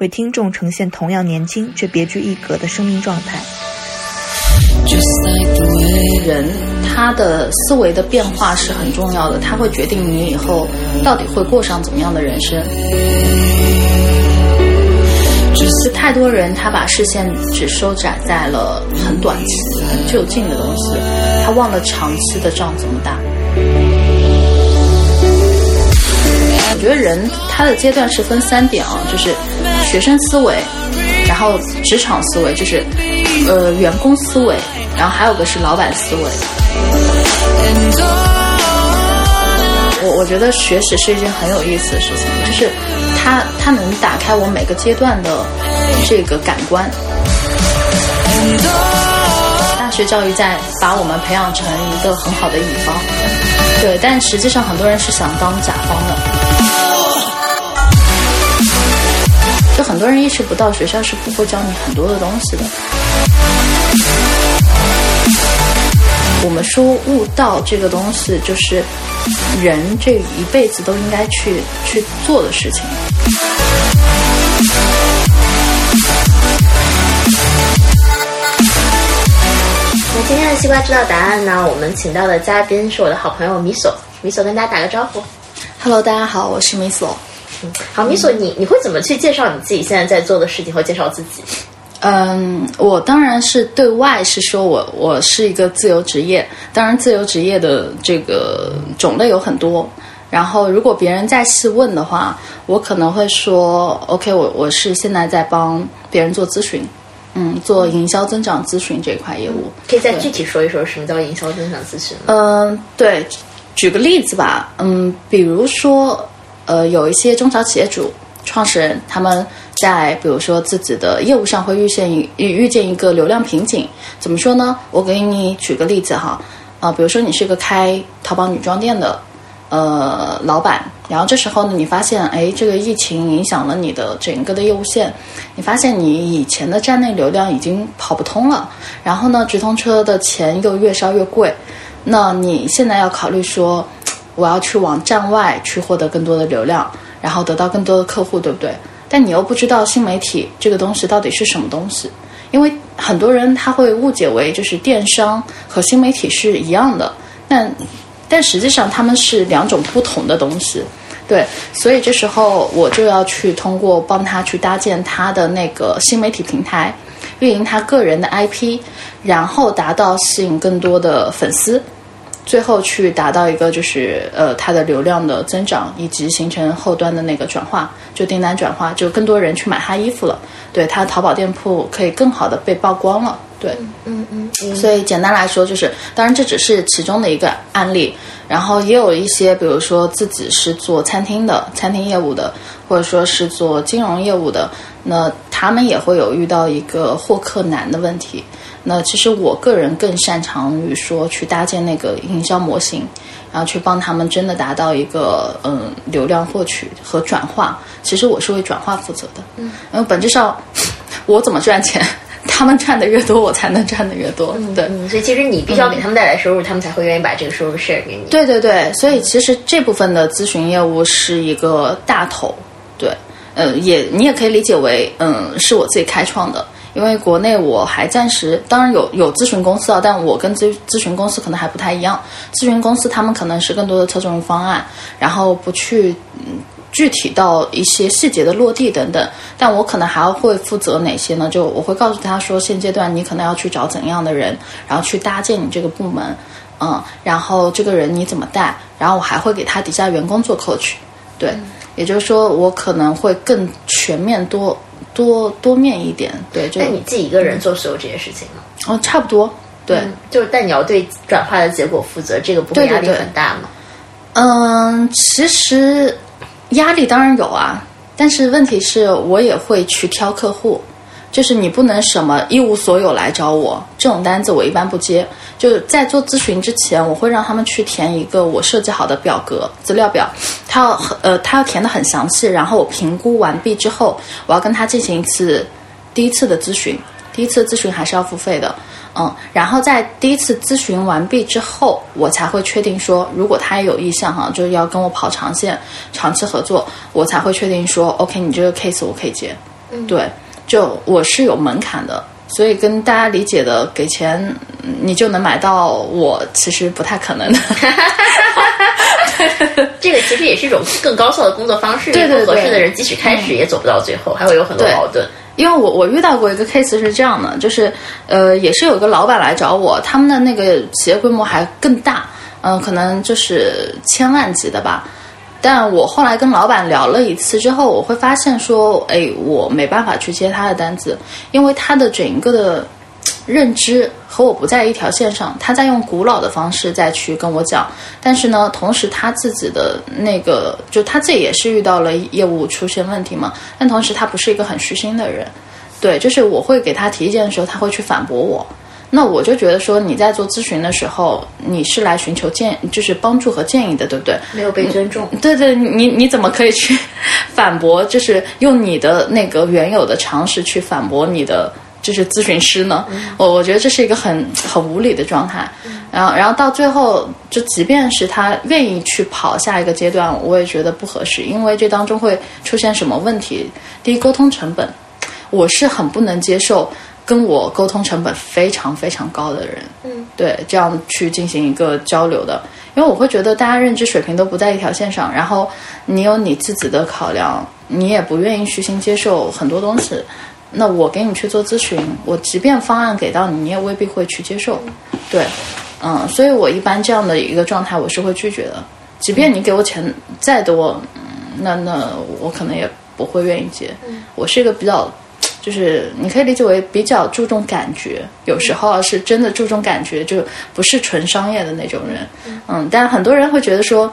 为听众呈现同样年轻却别具一格的生命状态。人他的思维的变化是很重要的，他会决定你以后到底会过上怎么样的人生。是太多人，他把视线只收窄在了很短期、很就近的东西，他忘了长期的仗怎么打。我觉得人他的阶段是分三点啊，就是学生思维，然后职场思维，就是呃员工思维，然后还有个是老板思维。我我觉得学习是一件很有意思的事情，就是它它能打开我每个阶段的这个感官。大学教育在把我们培养成一个很好的乙方，对，但实际上很多人是想当甲方的，多人意识不到学校是不会教你很多的东西的。我们说悟道这个东西，就是人这一辈子都应该去去做的事情。那今天的西瓜知道答案呢？我们请到的嘉宾是我的好朋友米索，米索跟大家打个招呼。Hello，大家好，我是米索。嗯，好，米索，你你会怎么去介绍你自己现在在做的事情，和介绍自己？嗯，我当然是对外是说我我是一个自由职业，当然自由职业的这个种类有很多。然后如果别人再细问的话，我可能会说，OK，我我是现在在帮别人做咨询，嗯，做营销增长咨询这块业务。可以再具体说一说什么叫营销增长咨询吗？嗯，对，举个例子吧，嗯，比如说，呃，有一些中小企业主创始人，他们在比如说自己的业务上会遇见遇遇见一个流量瓶颈，怎么说呢？我给你举个例子哈，啊、比如说你是个开淘宝女装店的。呃，老板，然后这时候呢，你发现，哎，这个疫情影响了你的整个的业务线，你发现你以前的站内流量已经跑不通了，然后呢，直通车的钱又越烧越贵，那你现在要考虑说，我要去往站外去获得更多的流量，然后得到更多的客户，对不对？但你又不知道新媒体这个东西到底是什么东西，因为很多人他会误解为就是电商和新媒体是一样的，但但实际上他们是两种不同的东西。对，所以这时候我就要去通过帮他去搭建他的那个新媒体平台，运营他个人的 IP，然后达到吸引更多的粉丝，最后去达到一个就是呃它的流量的增长，以及形成后端的那个转化，就订单转化，就更多人去买他衣服了，对他淘宝店铺可以更好的被曝光了，对，嗯嗯嗯。所以简单来说就是，当然这只是其中的一个案例，然后也有一些，比如说自己是做餐厅的，餐厅业务的，或者说是做金融业务的，那他们也会有遇到一个获客难的问题。那其实我个人更擅长于说去搭建那个营销模型，然后去帮他们真的达到一个嗯流量获取和转化。其实我是为转化负责的，嗯，因为本质上 我怎么赚钱。他们赚的越多，我才能赚的越多。嗯对、嗯，所以其实你必须要给他们带来收入，他们才会愿意把这个收入 share 给你。对对对，所以其实这部分的咨询业务是一个大头。对，呃，也你也可以理解为，嗯，是我自己开创的。因为国内我还暂时，当然有有咨询公司啊，但我跟咨咨询公司可能还不太一样。咨询公司他们可能是更多的侧重于方案，然后不去嗯。具体到一些细节的落地等等，但我可能还会负责哪些呢？就我会告诉他说，现阶段你可能要去找怎样的人，然后去搭建你这个部门，嗯，然后这个人你怎么带，然后我还会给他底下员工做 coach，对，也就是说我可能会更全面多多多面一点，对。就那你自己一个人做所有这些事情吗？哦，差不多，对，嗯、就是但你要对转化的结果负责，这个不会压力很大吗？嗯，其实。压力当然有啊，但是问题是我也会去挑客户，就是你不能什么一无所有来找我，这种单子我一般不接。就是在做咨询之前，我会让他们去填一个我设计好的表格资料表，他要呃他要填的很详细，然后我评估完毕之后，我要跟他进行一次第一次的咨询，第一次咨询还是要付费的。嗯，然后在第一次咨询完毕之后，我才会确定说，如果他有意向哈，就是要跟我跑长线、长期合作，我才会确定说，OK，你这个 case 我可以接。嗯，对，就我是有门槛的，所以跟大家理解的给钱你就能买到我，其实不太可能的。这个其实也是一种更高效的工作方式。对对对，合适的人即使开始也走不到最后，还会有很多矛盾。因为我我遇到过一个 case 是这样的，就是呃，也是有个老板来找我，他们的那个企业规模还更大，嗯、可能就是千万级的吧。但我后来跟老板聊了一次之后，我会发现说，哎，我没办法去接他的单子，因为他的整个的认知和我不在一条线上，他在用古老的方式再去跟我讲，但是呢，同时他自己的那个，就他自己也是遇到了业务出现问题嘛，但同时他不是一个很虚心的人，对，就是我会给他提意见的时候，他会去反驳我。那我就觉得说，你在做咨询的时候，你是来寻求建，就是帮助和建议的，对不对？没有被尊重。对对，你你怎么可以去 反驳？就是用你的那个原有的常识去反驳你的就是咨询师呢？我我觉得这是一个很很无理的状态。然后然后到最后，就即便是他愿意去跑下一个阶段，我也觉得不合适，因为这当中会出现什么问题？第一，沟通成本，我是很不能接受。跟我沟通成本非常非常高的人，嗯，对，这样去进行一个交流的，因为我会觉得大家认知水平都不在一条线上，然后你有你自己的考量，你也不愿意虚心接受很多东西，那我给你去做咨询，我即便方案给到你，你也未必会去接受，对，嗯，所以我一般这样的一个状态我是会拒绝的，即便你给我钱再多，嗯，那那我可能也不会愿意接，我是一个比较。就是你可以理解为比较注重感觉，有时候是真的注重感觉，就不是纯商业的那种人。嗯，但很多人会觉得说，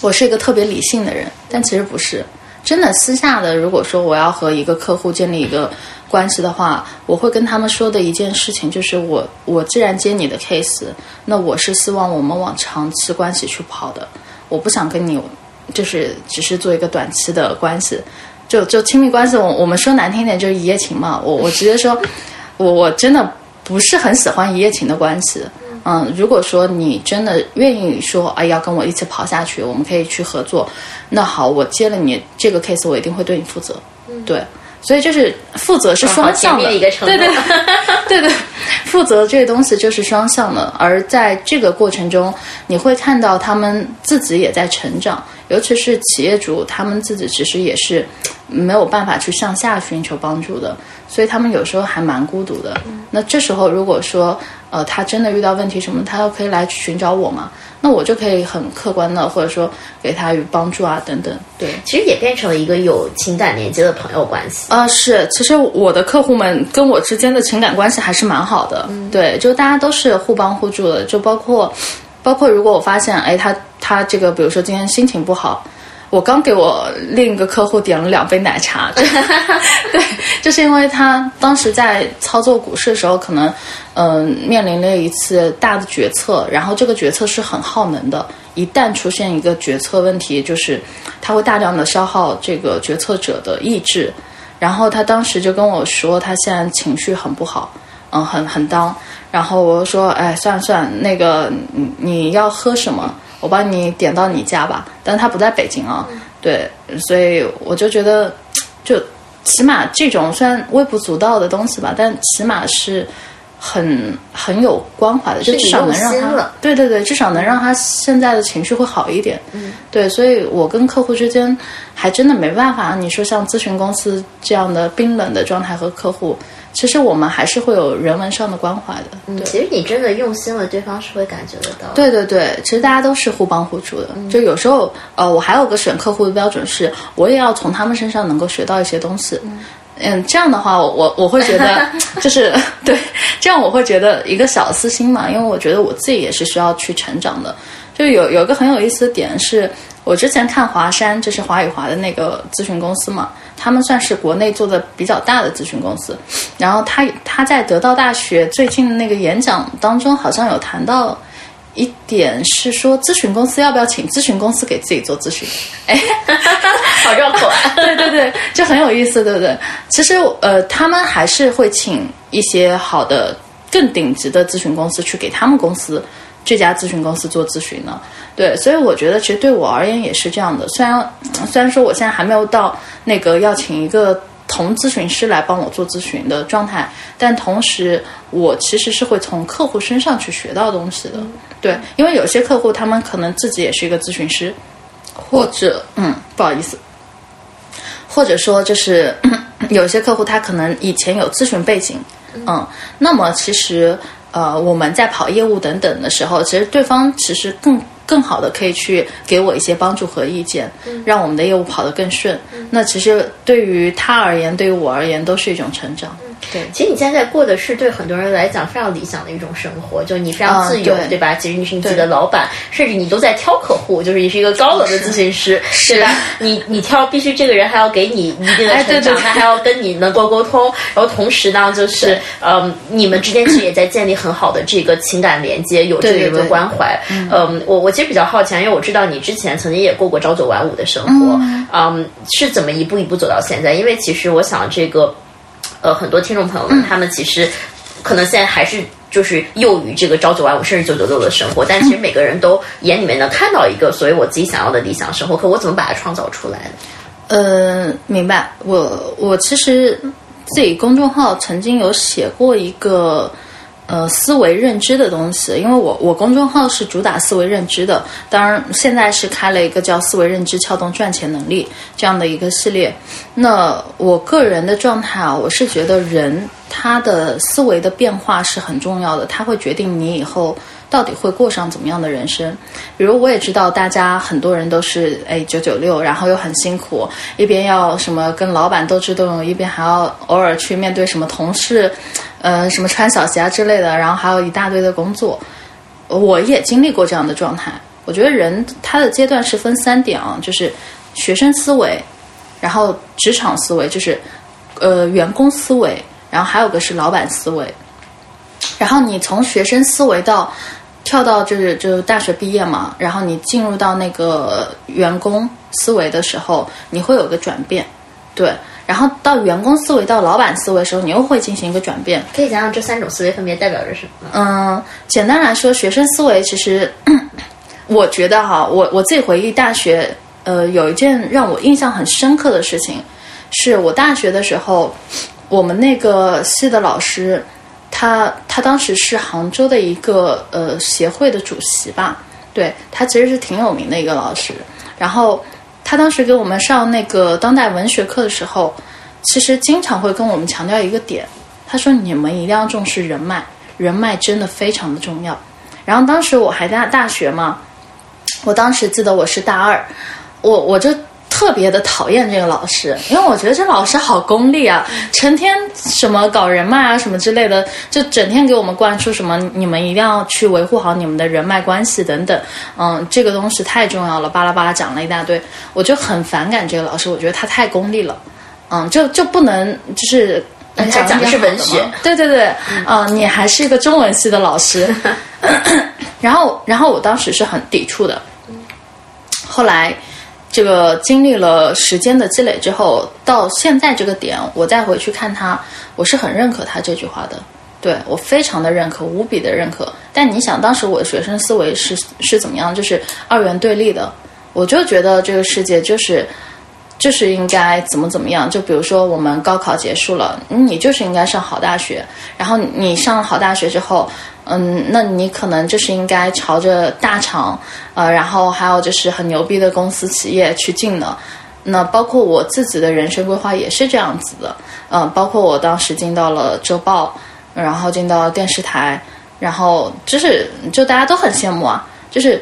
我是一个特别理性的人，但其实不是。真的私下的，如果说我要和一个客户建立一个关系的话，我会跟他们说的一件事情就是，我我既然接你的 case，那我是希望我们往长期关系去跑的，我不想跟你就是只是做一个短期的关系。就就亲密关系，我我们说难听点就是一夜情嘛。我我直接说，我我真的不是很喜欢一夜情的关系。嗯，如果说你真的愿意说，哎，要跟我一起跑下去，我们可以去合作。那好，我接了你这个 case，我一定会对你负责。对，所以就是负责是双向的，一个承对对 对对，负责这个东西就是双向的。而在这个过程中，你会看到他们自己也在成长。尤其是企业主，他们自己其实也是没有办法去向下寻求帮助的，所以他们有时候还蛮孤独的。那这时候，如果说呃他真的遇到问题什么，他都可以来寻找我嘛？那我就可以很客观的，或者说给他与帮助啊等等。对，其实也变成了一个有情感连接的朋友关系啊。是，其实我的客户们跟我之间的情感关系还是蛮好的。对，就大家都是互帮互助的，就包括。包括如果我发现，哎，他他这个，比如说今天心情不好，我刚给我另一个客户点了两杯奶茶，对，就是因为他当时在操作股市的时候，可能嗯面临了一次大的决策，然后这个决策是很耗能的，一旦出现一个决策问题，就是他会大量的消耗这个决策者的意志，然后他当时就跟我说，他现在情绪很不好，嗯，很很当。然后我就说，哎，算了算了，那个你你要喝什么？我帮你点到你家吧。但他不在北京啊，对，所以我就觉得，就起码这种虽然微不足道的东西吧，但起码是很很有关怀的，就至少能让他，对对对，至少能让他现在的情绪会好一点。嗯，对，所以我跟客户之间还真的没办法。你说像咨询公司这样的冰冷的状态和客户。其实我们还是会有人文上的关怀的。嗯，其实你真的用心了，对方是会感觉得到。对对对，其实大家都是互帮互助的。就有时候，呃，我还有个选客户的标准是，我也要从他们身上能够学到一些东西。嗯，这样的话，我我会觉得 就是对，这样我会觉得一个小私心嘛，因为我觉得我自己也是需要去成长的。就有有一个很有意思的点是，我之前看华山，就是华宇华的那个咨询公司嘛，他们算是国内做的比较大的咨询公司。然后他他在得到大学最近的那个演讲当中，好像有谈到一点是说，咨询公司要不要请咨询公司给自己做咨询？哎，好绕口啊！对对对，就很有意思，对不对？其实呃，他们还是会请一些好的、更顶级的咨询公司去给他们公司这家咨询公司做咨询呢。对，所以我觉得其实对我而言也是这样的。虽然虽然说我现在还没有到那个要请一个同咨询师来帮我做咨询的状态，但同时我其实是会从客户身上去学到东西的。对，因为有些客户他们可能自己也是一个咨询师，或者嗯，不好意思，或者说就是 有些客户他可能以前有咨询背景，嗯，那么其实呃我们在跑业务等等的时候，其实对方其实更。更好的可以去给我一些帮助和意见，让我们的业务跑得更顺。那其实对于他而言，对于我而言，都是一种成长。对，其实你现在过的是对很多人来讲非常理想的一种生活，就你非常自由，对吧？其实你是你自己的老板，甚至你都在挑客户，就是你是一个高冷的咨询师，对吧？你你挑，必须这个人还要给你一定的成长，他还要跟你能够沟通，然后同时呢，就是嗯，你们之间其实也在建立很好的这个情感连接，有这个关怀。嗯，我我其实比较好奇，因为我知道你之前曾经也过过朝九晚五的生活，嗯，是怎么一步一步走到现在？因为其实我想这个。呃，很多听众朋友们，他们其实可能现在还是就是囿于这个朝九晚五甚至九九六的生活，但其实每个人都眼里面能看到一个所谓我自己想要的理想生活，可我怎么把它创造出来呢？呃，明白。我我其实自己公众号曾经有写过一个。呃，思维认知的东西，因为我我公众号是主打思维认知的，当然现在是开了一个叫思维认知撬动赚钱能力这样的一个系列。那我个人的状态啊，我是觉得人他的思维的变化是很重要的，他会决定你以后到底会过上怎么样的人生。比如我也知道大家很多人都是哎九九六，然后又很辛苦，一边要什么跟老板斗智斗勇，一边还要偶尔去面对什么同事。呃，什么穿小鞋啊之类的，然后还有一大堆的工作，我也经历过这样的状态。我觉得人他的阶段是分三点啊，就是学生思维，然后职场思维，就是呃员工思维，然后还有个是老板思维。然后你从学生思维到跳到就是就大学毕业嘛，然后你进入到那个员工思维的时候，你会有个转变，对。然后到员工思维到老板思维的时候，你又会进行一个转变。可以讲讲这三种思维分别代表着什么？嗯，简单来说，学生思维其实，我觉得哈，我我自己回忆大学，呃，有一件让我印象很深刻的事情，是我大学的时候，我们那个系的老师，他他当时是杭州的一个呃协会的主席吧，对他其实是挺有名的一个老师，然后。他当时给我们上那个当代文学课的时候，其实经常会跟我们强调一个点，他说：“你们一定要重视人脉，人脉真的非常的重要。”然后当时我还在大学嘛，我当时记得我是大二，我我就。特别的讨厌这个老师，因为我觉得这老师好功利啊，成天什么搞人脉啊什么之类的，就整天给我们灌输什么你们一定要去维护好你们的人脉关系等等，嗯，这个东西太重要了，巴拉巴拉讲了一大堆，我就很反感这个老师，我觉得他太功利了，嗯，就就不能就是他讲的是文学，对对对，嗯，你还是一个中文系的老师，然后然后我当时是很抵触的，后来。这个经历了时间的积累之后，到现在这个点，我再回去看他，我是很认可他这句话的，对我非常的认可，无比的认可。但你想，当时我的学生思维是是怎么样？就是二元对立的，我就觉得这个世界就是就是应该怎么怎么样。就比如说，我们高考结束了，你就是应该上好大学，然后你上了好大学之后。嗯，那你可能就是应该朝着大厂，呃，然后还有就是很牛逼的公司企业去进的。那包括我自己的人生规划也是这样子的。嗯，包括我当时进到了周报，然后进到电视台，然后就是就大家都很羡慕啊。就是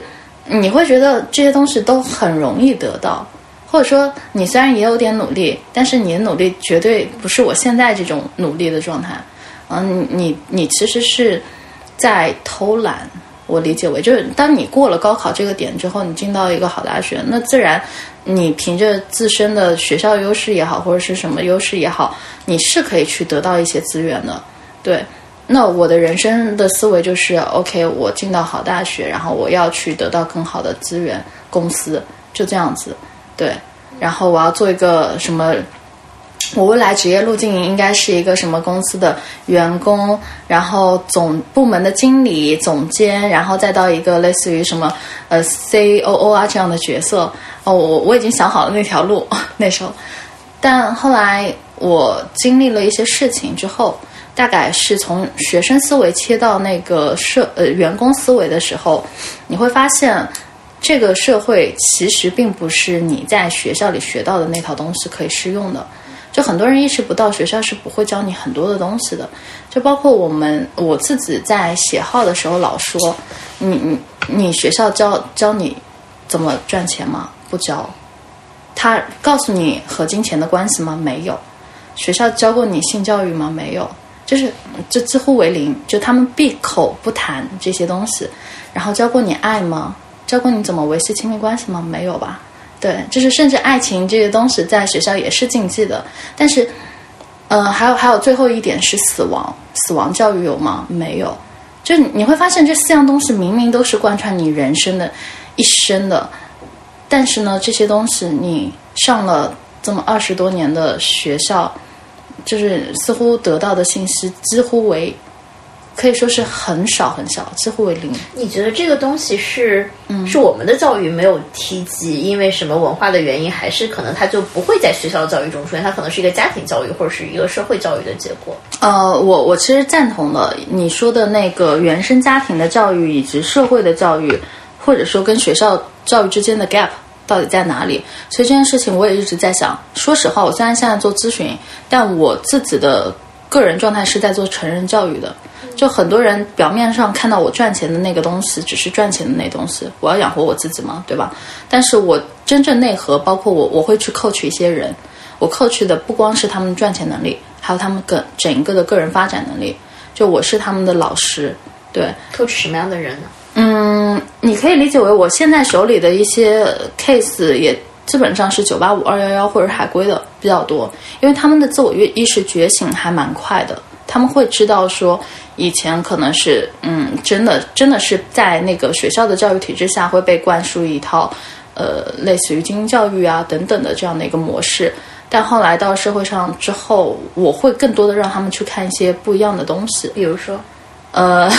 你会觉得这些东西都很容易得到，或者说你虽然也有点努力，但是你的努力绝对不是我现在这种努力的状态。嗯，你你其实是。在偷懒，我理解为就是当你过了高考这个点之后，你进到一个好大学，那自然你凭着自身的学校优势也好，或者是什么优势也好，你是可以去得到一些资源的。对，那我的人生的思维就是，OK，我进到好大学，然后我要去得到更好的资源，公司就这样子。对，然后我要做一个什么？我未来职业路径应该是一个什么公司的员工，然后总部门的经理、总监，然后再到一个类似于什么呃 C O O 啊这样的角色。哦，我我已经想好了那条路那时候，但后来我经历了一些事情之后，大概是从学生思维切到那个社呃员工思维的时候，你会发现这个社会其实并不是你在学校里学到的那套东西可以适用的。就很多人意识不到，学校是不会教你很多的东西的。就包括我们我自己在写号的时候，老说，你你你学校教教你怎么赚钱吗？不教。他告诉你和金钱的关系吗？没有。学校教过你性教育吗？没有。就是就几乎为零，就他们闭口不谈这些东西。然后教过你爱吗？教过你怎么维系亲密关系吗？没有吧。对，就是甚至爱情这些东西在学校也是禁忌的。但是，呃，还有还有最后一点是死亡，死亡教育有吗？没有。就你会发现这四样东西明明都是贯穿你人生的一生的，但是呢，这些东西你上了这么二十多年的学校，就是似乎得到的信息几乎为。可以说是很少很少，几乎为零。你觉得这个东西是，嗯，是我们的教育没有提及，因为什么文化的原因，还是可能它就不会在学校教育中出现？它可能是一个家庭教育或者是一个社会教育的结果。呃，我我其实赞同的，你说的那个原生家庭的教育以及社会的教育，或者说跟学校教育之间的 gap 到底在哪里？所以这件事情我也一直在想。说实话，我虽然现在做咨询，但我自己的个人状态是在做成人教育的。就很多人表面上看到我赚钱的那个东西，只是赚钱的那东西，我要养活我自己嘛，对吧？但是我真正内核，包括我，我会去 coach 一些人，我 coach 的不光是他们赚钱能力，还有他们个整一个的个人发展能力。就我是他们的老师，对，coach 什么样的人呢？嗯，你可以理解为我现在手里的一些 case 也基本上是九八五、二幺幺或者海归的比较多，因为他们的自我意意识觉醒还蛮快的，他们会知道说。以前可能是，嗯，真的，真的是在那个学校的教育体制下会被灌输一套，呃，类似于精英教育啊等等的这样的一个模式。但后来到社会上之后，我会更多的让他们去看一些不一样的东西。比如说，呃，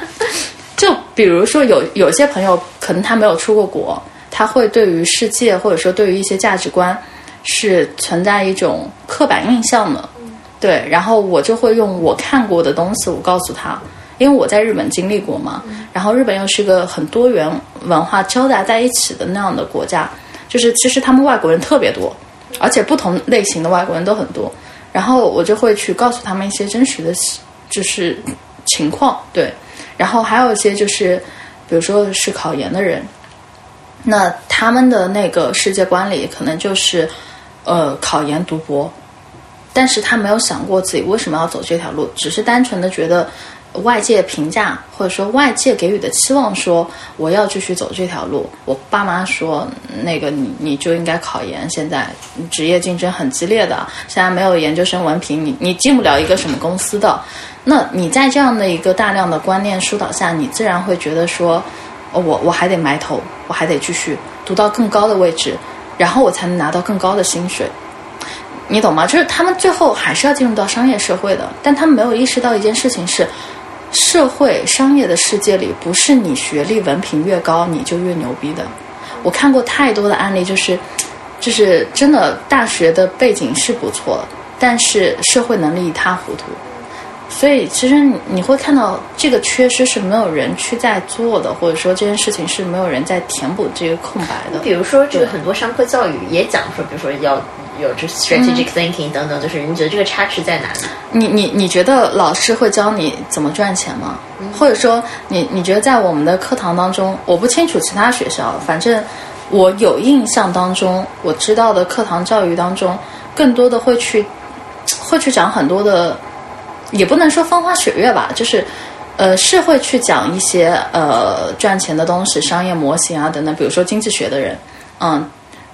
就比如说有有些朋友可能他没有出过国，他会对于世界或者说对于一些价值观是存在一种刻板印象的。对，然后我就会用我看过的东西，我告诉他，因为我在日本经历过嘛。然后日本又是个很多元文化交杂在一起的那样的国家，就是其实他们外国人特别多，而且不同类型的外国人都很多。然后我就会去告诉他们一些真实的，就是情况。对，然后还有一些就是，比如说是考研的人，那他们的那个世界观里可能就是，呃，考研读博。但是他没有想过自己为什么要走这条路，只是单纯的觉得外界评价或者说外界给予的期望，说我要继续走这条路。我爸妈说，那个你你就应该考研，现在职业竞争很激烈的，现在没有研究生文凭，你你进不了一个什么公司的。那你在这样的一个大量的观念疏导下，你自然会觉得说，我我还得埋头，我还得继续读到更高的位置，然后我才能拿到更高的薪水。你懂吗？就是他们最后还是要进入到商业社会的，但他们没有意识到一件事情是，社会商业的世界里，不是你学历文凭越高你就越牛逼的。我看过太多的案例，就是，就是真的大学的背景是不错，但是社会能力一塌糊涂。所以其实你会看到这个缺失是没有人去在做的，或者说这件事情是没有人在填补这个空白的。比如说，这个很多商科教育也讲说，比如说要。有这 strategic thinking 等等，就是你觉得这个差池在哪里？你你你觉得老师会教你怎么赚钱吗？或者说，你你觉得在我们的课堂当中，我不清楚其他学校，反正我有印象当中，我知道的课堂教育当中，更多的会去会去讲很多的，也不能说风花雪月吧，就是呃，是会去讲一些呃赚钱的东西、商业模型啊等等，比如说经济学的人，嗯，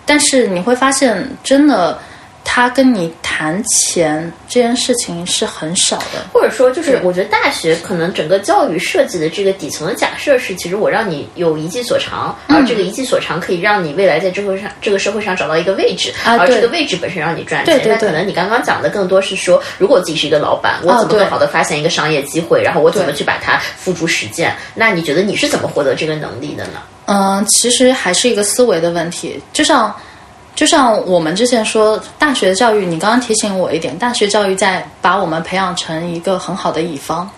但是你会发现，真的。他跟你谈钱这件事情是很少的，或者说，就是我觉得大学可能整个教育设计的这个底层的假设是，其实我让你有一技所长，而这个一技所长可以让你未来在社会上这个社会上找到一个位置，而这个位置本身让你赚钱。那可能你刚刚讲的更多是说，如果自己是一个老板，我怎么更好的发现一个商业机会，然后我怎么去把它付诸实践？那你觉得你是怎么获得这个能力的呢？嗯，其实还是一个思维的问题，就像。就像我们之前说，大学教育，你刚刚提醒我一点，大学教育在把我们培养成一个很好的乙方，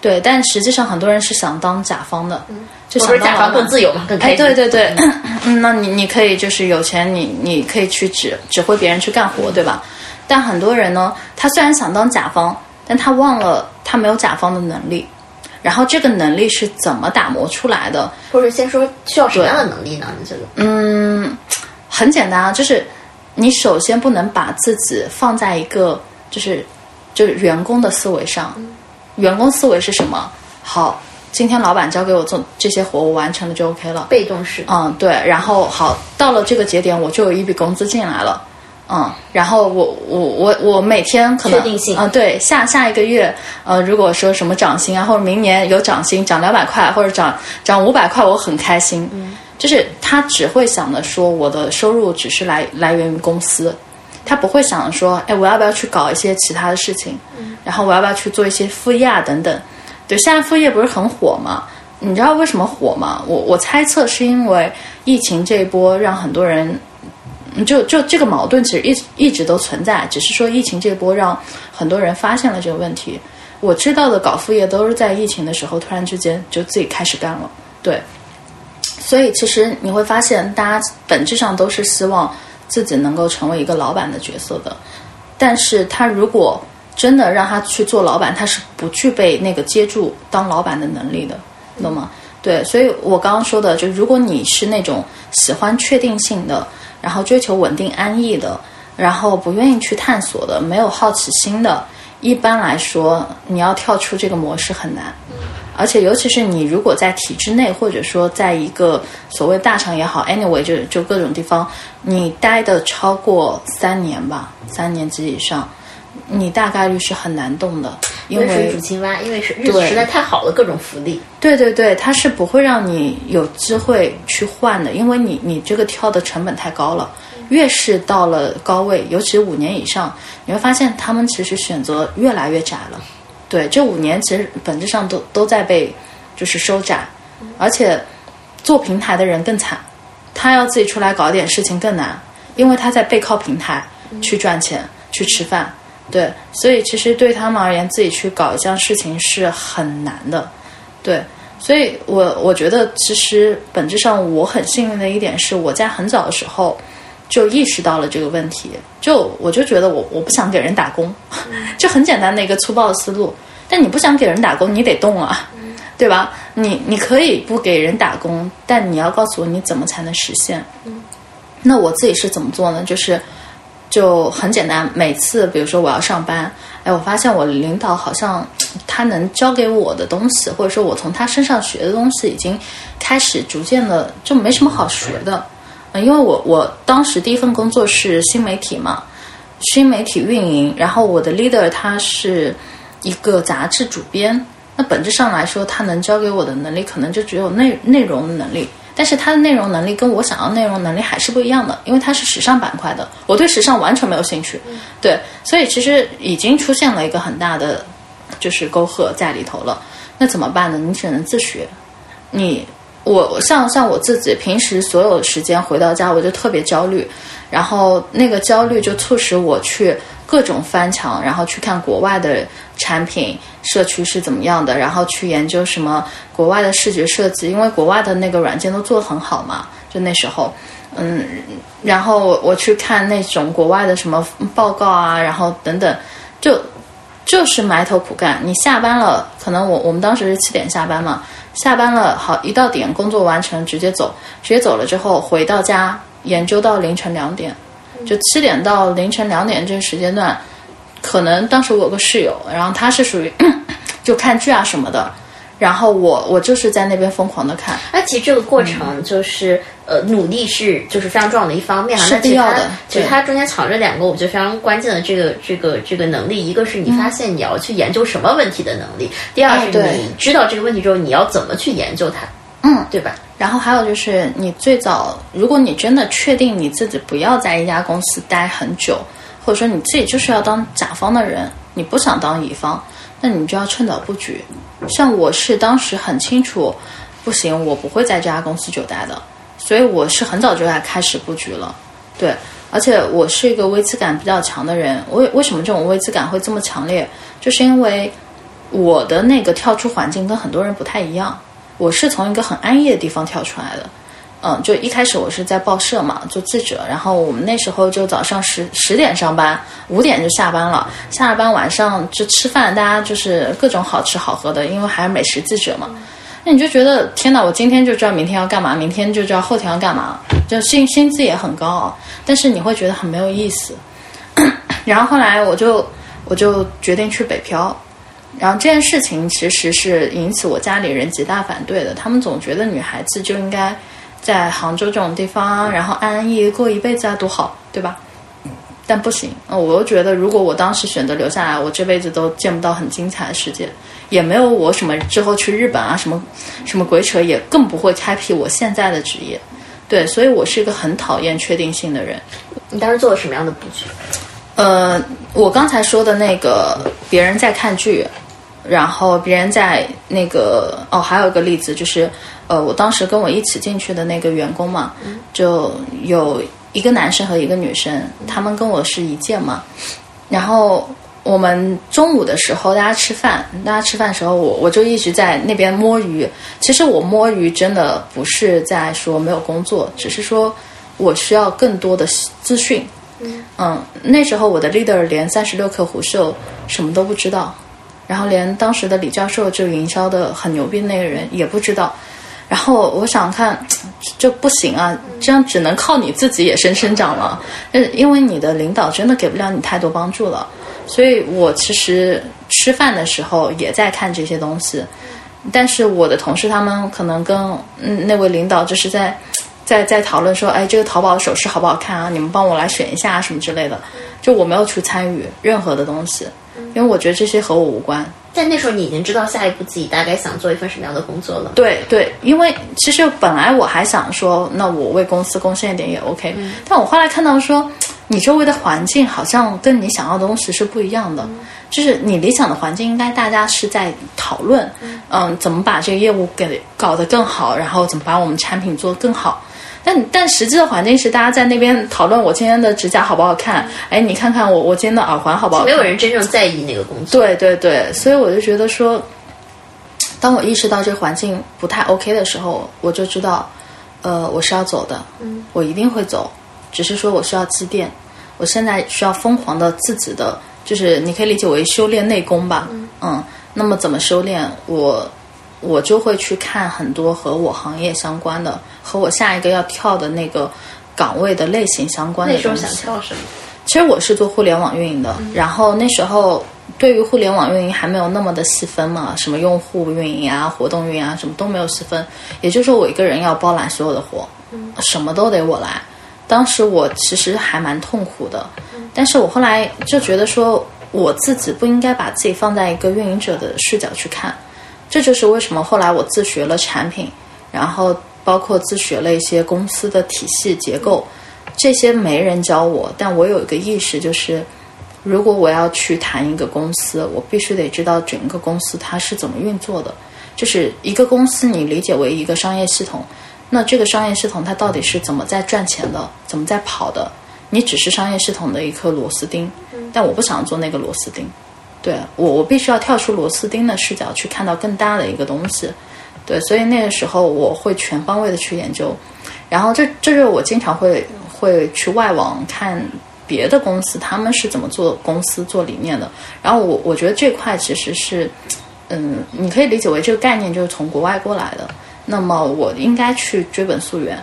对，但实际上很多人是想当甲方的，就想甲方更自由嘛，更开心。对对对，那你你可以就是有钱，你你可以去指指挥别人去干活，对吧？但很多人呢，他虽然想当甲方，但他忘了他没有甲方的能力，然后这个能力是怎么打磨出来的？或者先说需要什么样的能力呢？你觉得？嗯。很简单啊，就是你首先不能把自己放在一个就是就是员工的思维上。员工思维是什么？好，今天老板交给我做这些活，我完成了就 OK 了。被动式。嗯，对。然后好，到了这个节点，我就有一笔工资进来了。嗯，然后我我我我每天可能确定性。嗯，对。下下一个月，呃，如果说什么涨薪啊，或者明年有涨薪，涨两百块或者涨涨五百块，我很开心。嗯。就是他只会想着说，我的收入只是来来源于公司，他不会想着说，哎，我要不要去搞一些其他的事情，然后我要不要去做一些副业啊等等。对，现在副业不是很火吗？你知道为什么火吗？我我猜测是因为疫情这一波让很多人，就就这个矛盾其实一一直都存在，只是说疫情这波让很多人发现了这个问题。我知道的搞副业都是在疫情的时候突然之间就自己开始干了，对。所以，其实你会发现，大家本质上都是希望自己能够成为一个老板的角色的。但是他如果真的让他去做老板，他是不具备那个接住当老板的能力的，懂吗？对，所以我刚刚说的，就如果你是那种喜欢确定性的，然后追求稳定安逸的，然后不愿意去探索的，没有好奇心的，一般来说，你要跳出这个模式很难。而且，尤其是你如果在体制内，或者说在一个所谓大厂也好，anyway，就就各种地方，你待的超过三年吧，三年及以上，你大概率是很难动的，因为水煮青蛙，因为是日子实在太好了，各种福利。对对对，它是不会让你有机会去换的，因为你你这个跳的成本太高了。越是到了高位，尤其五年以上，你会发现他们其实选择越来越窄了。对，这五年其实本质上都都在被就是收窄，而且做平台的人更惨，他要自己出来搞点事情更难，因为他在背靠平台去赚钱去吃饭。对，所以其实对他们而言，自己去搞一项事情是很难的。对，所以我我觉得其实本质上我很幸运的一点是，我在很早的时候就意识到了这个问题，就我就觉得我我不想给人打工，就很简单的一个粗暴的思路。但你不想给人打工，你得动啊，对吧？你你可以不给人打工，但你要告诉我你怎么才能实现。那我自己是怎么做呢？就是就很简单，每次比如说我要上班，哎，我发现我领导好像他能教给我的东西，或者说我从他身上学的东西，已经开始逐渐的就没什么好学的。嗯，因为我我当时第一份工作是新媒体嘛，新媒体运营，然后我的 leader 他是。一个杂志主编，那本质上来说，他能教给我的能力可能就只有内内容的能力，但是他的内容能力跟我想要内容能力还是不一样的，因为他是时尚板块的，我对时尚完全没有兴趣，对，所以其实已经出现了一个很大的就是沟壑在里头了。那怎么办呢？你只能自学。你我像像我自己平时所有时间回到家，我就特别焦虑，然后那个焦虑就促使我去。各种翻墙，然后去看国外的产品社区是怎么样的，然后去研究什么国外的视觉设计，因为国外的那个软件都做得很好嘛。就那时候，嗯，然后我去看那种国外的什么报告啊，然后等等，就就是埋头苦干。你下班了，可能我我们当时是七点下班嘛，下班了好一到点工作完成直接走，直接走了之后回到家研究到凌晨两点。就七点到凌晨两点这个时间段，可能当时我有个室友，然后他是属于 就看剧啊什么的，然后我我就是在那边疯狂的看。那其实这个过程就是呃，努力是就是非常重要的一方面哈。是必要的。其实它中间藏着两个我觉得非常关键的这个这个这个能力，一个是你发现你要去研究什么问题的能力，第二是你知道这个问题之后你要怎么去研究它。嗯，对吧？然后还有就是，你最早，如果你真的确定你自己不要在一家公司待很久，或者说你自己就是要当甲方的人，你不想当乙方，那你就要趁早布局。像我是当时很清楚，不行，我不会在这家公司久待的，所以我是很早就在开始布局了。对，而且我是一个危机感比较强的人。为为什么这种危机感会这么强烈？就是因为我的那个跳出环境跟很多人不太一样。我是从一个很安逸的地方跳出来的，嗯，就一开始我是在报社嘛，做记者，然后我们那时候就早上十十点上班，五点就下班了，下了班晚上就吃饭，大家就是各种好吃好喝的，因为还是美食记者嘛，那你就觉得天哪，我今天就知道明天要干嘛，明天就知道后天要干嘛，就薪薪资也很高，但是你会觉得很没有意思，然后后来我就我就决定去北漂。然后这件事情其实是引起我家里人极大反对的，他们总觉得女孩子就应该在杭州这种地方，然后安安逸逸过一辈子啊，多好，对吧？但不行，我又觉得如果我当时选择留下来，我这辈子都见不到很精彩的世界，也没有我什么之后去日本啊，什么什么鬼扯，也更不会开辟我现在的职业。对，所以我是一个很讨厌确定性的人。你当时做了什么样的布局？呃，我刚才说的那个别人在看剧。然后别人在那个哦，还有一个例子就是，呃，我当时跟我一起进去的那个员工嘛，就有一个男生和一个女生，他们跟我是一届嘛。然后我们中午的时候大家吃饭，大家吃饭的时候，我我就一直在那边摸鱼。其实我摸鱼真的不是在说没有工作，只是说我需要更多的资讯。嗯，那时候我的 leader 连三十六氪虎嗅什么都不知道。然后连当时的李教授就营销的很牛逼那个人也不知道，然后我想看，这不行啊，这样只能靠你自己野生生长了，因为你的领导真的给不了你太多帮助了。所以我其实吃饭的时候也在看这些东西，但是我的同事他们可能跟嗯那位领导就是在 在在讨论说，哎，这个淘宝首饰好不好看啊？你们帮我来选一下啊什么之类的，就我没有去参与任何的东西。因为我觉得这些和我无关。在那时候，你已经知道下一步自己大概想做一份什么样的工作了。对对，因为其实本来我还想说，那我为公司贡献一点也 OK。但我后来看到说，你周围的环境好像跟你想要的东西是不一样的。就是你理想的环境，应该大家是在讨论，嗯，怎么把这个业务给搞得更好，然后怎么把我们产品做得更好。但但实际的环境是，大家在那边讨论我今天的指甲好不好看？哎，你看看我我今天的耳环好不好？没有人真正在意那个工作。对对对，所以我就觉得说，当我意识到这环境不太 OK 的时候，我就知道，呃，我是要走的。嗯，我一定会走，只是说我需要积淀。我现在需要疯狂的自己的，就是你可以理解为修炼内功吧。嗯，那么怎么修炼？我。我就会去看很多和我行业相关的，和我下一个要跳的那个岗位的类型相关的。那时候想跳什么？其实我是做互联网运营的，然后那时候对于互联网运营还没有那么的细分嘛，什么用户运营啊、活动运营啊，什么都没有细分。也就是说，我一个人要包揽所有的活，什么都得我来。当时我其实还蛮痛苦的，但是我后来就觉得说，我自己不应该把自己放在一个运营者的视角去看。这就是为什么后来我自学了产品，然后包括自学了一些公司的体系结构，这些没人教我，但我有一个意识，就是如果我要去谈一个公司，我必须得知道整个公司它是怎么运作的。就是一个公司，你理解为一个商业系统，那这个商业系统它到底是怎么在赚钱的，怎么在跑的？你只是商业系统的一颗螺丝钉，但我不想做那个螺丝钉。对我，我必须要跳出螺丝钉的视角去看到更大的一个东西，对，所以那个时候我会全方位的去研究，然后这这是我经常会会去外网看别的公司他们是怎么做公司做理念的，然后我我觉得这块其实是，嗯，你可以理解为这个概念就是从国外过来的，那么我应该去追本溯源。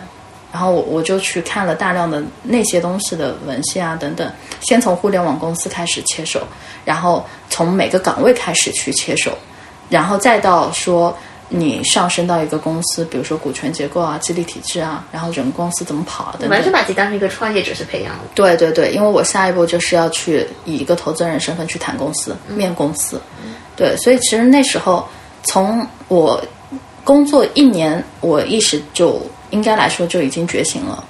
然后我我就去看了大量的那些东西的文献啊等等，先从互联网公司开始切手，然后从每个岗位开始去切手，然后再到说，你上升到一个公司，比如说股权结构啊、激励体制啊，然后整个公司怎么跑啊等等。完全把自己当成一个创业者去培养的。对对对，因为我下一步就是要去以一个投资人身份去谈公司、面公司。对，所以其实那时候从我工作一年，我意识就应该来说就已经觉醒了。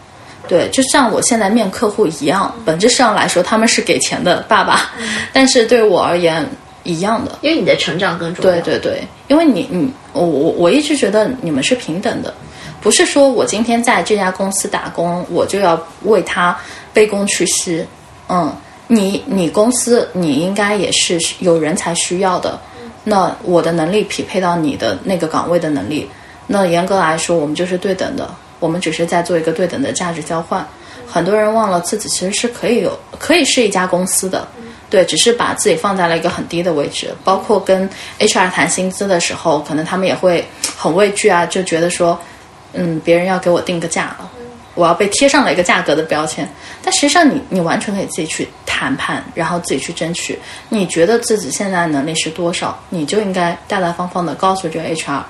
对，就像我现在面客户一样，本质上来说他们是给钱的爸爸，但是对我而言。一样的，因为你的成长更重要。对对对，因为你你我我我一直觉得你们是平等的，不是说我今天在这家公司打工，我就要为他卑躬屈膝。嗯，你你公司你应该也是有人才需要的，那我的能力匹配到你的那个岗位的能力，那严格来说我们就是对等的，我们只是在做一个对等的价值交换。很多人忘了自己其实是可以有可以是一家公司的。对，只是把自己放在了一个很低的位置，包括跟 HR 谈薪资的时候，可能他们也会很畏惧啊，就觉得说，嗯，别人要给我定个价了，我要被贴上了一个价格的标签。但实际上，你你完全可以自己去谈判，然后自己去争取。你觉得自己现在能力是多少，你就应该大大方方的告诉这个 HR，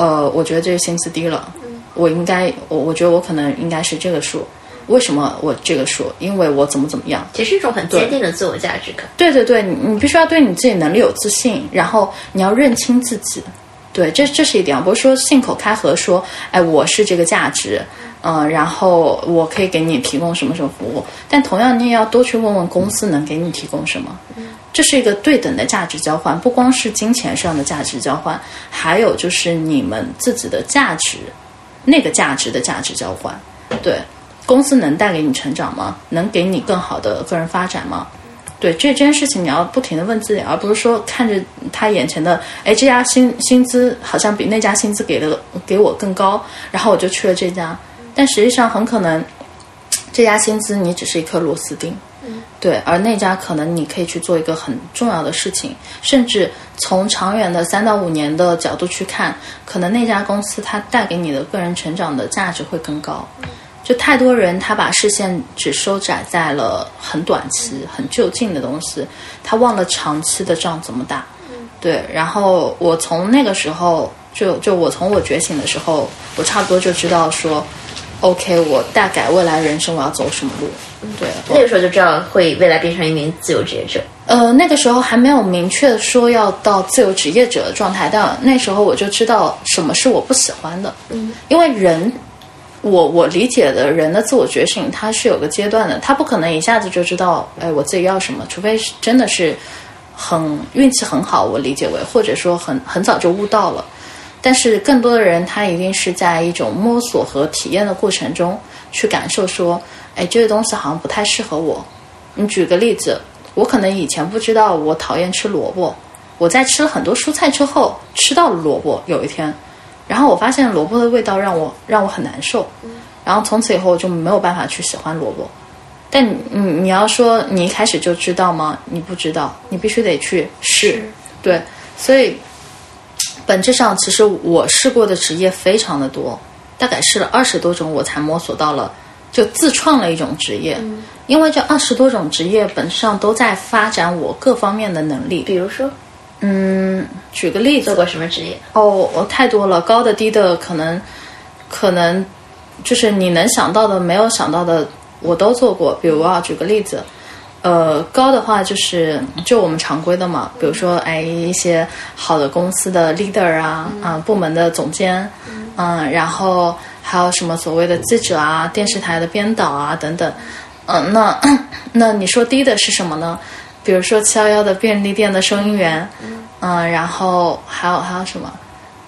呃，我觉得这个薪资低了，我应该，我我觉得我可能应该是这个数。为什么我这个数？因为我怎么怎么样？其实一种很坚定的自我价值感。对对对，你你必须要对你自己能力有自信，然后你要认清自己。对，这这是一点，不是说信口开河说，哎，我是这个价值，嗯，然后我可以给你提供什么什么服务。但同样，你也要多去问问公司能给你提供什么。这是一个对等的价值交换，不光是金钱上的价值交换，还有就是你们自己的价值，那个价值的价值交换。对。公司能带给你成长吗？能给你更好的个人发展吗？对这件事情，你要不停的问自己，而不是说看着他眼前的，哎，这家薪薪资好像比那家薪资给的给我更高，然后我就去了这家。但实际上很可能，这家薪资你只是一颗螺丝钉，对，而那家可能你可以去做一个很重要的事情，甚至从长远的三到五年的角度去看，可能那家公司它带给你的个人成长的价值会更高。就太多人，他把视线只收窄在了很短期、很就近的东西，他忘了长期的仗怎么打。对，然后我从那个时候，就就我从我觉醒的时候，我差不多就知道说，OK，我大概未来人生我要走什么路。对，那个时候就知道会未来变成一名自由职业者。呃，那个时候还没有明确说要到自由职业者的状态，但那时候我就知道什么是我不喜欢的。嗯，因为人。我我理解的人的自我觉醒，他是有个阶段的，他不可能一下子就知道，哎，我自己要什么，除非是真的是很运气很好，我理解为，或者说很很早就悟到了。但是更多的人，他一定是在一种摸索和体验的过程中去感受，说，哎，这个东西好像不太适合我。你举个例子，我可能以前不知道我讨厌吃萝卜，我在吃了很多蔬菜之后，吃到了萝卜，有一天。然后我发现萝卜的味道让我让我很难受，然后从此以后我就没有办法去喜欢萝卜。但你你要说你一开始就知道吗？你不知道，你必须得去试。对，所以本质上其实我试过的职业非常的多，大概试了二十多种，我才摸索到了就自创了一种职业。因为这二十多种职业本质上都在发展我各方面的能力，比如说。嗯，举个例子，做过什么职业？哦，我太多了，高的低的，可能，可能，就是你能想到的，没有想到的，我都做过。比如啊，举个例子，呃，高的话就是就我们常规的嘛，比如说哎一些好的公司的 leader 啊，啊部门的总监，嗯，然后还有什么所谓的记者啊，电视台的编导啊等等，嗯，那那你说低的是什么呢？比如说七幺幺的便利店的收银员，嗯，然后还有还有什么？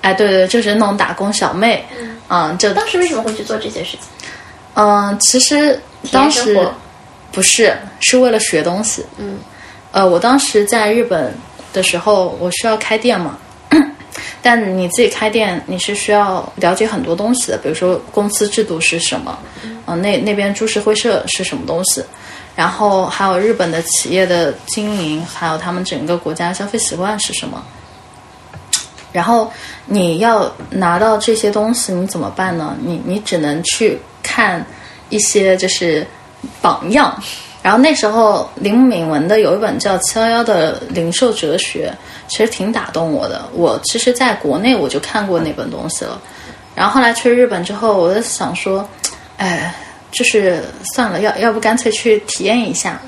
哎，对对，就是那种打工小妹，嗯，就当时为什么会去做这些事情？嗯，其实当时不是是为了学东西，嗯，呃，我当时在日本的时候，我需要开店嘛，但你自己开店，你是需要了解很多东西的，比如说公司制度是什么，嗯，那那边株式会社是什么东西。然后还有日本的企业的经营，还有他们整个国家消费习惯是什么？然后你要拿到这些东西，你怎么办呢？你你只能去看一些就是榜样，然后那时候林敏文的有一本叫《七幺幺的零售哲学》，其实挺打动我的。我其实在国内我就看过那本东西了，然后后来去日本之后，我就想说，哎，就是算了，要要不干脆去体验一下。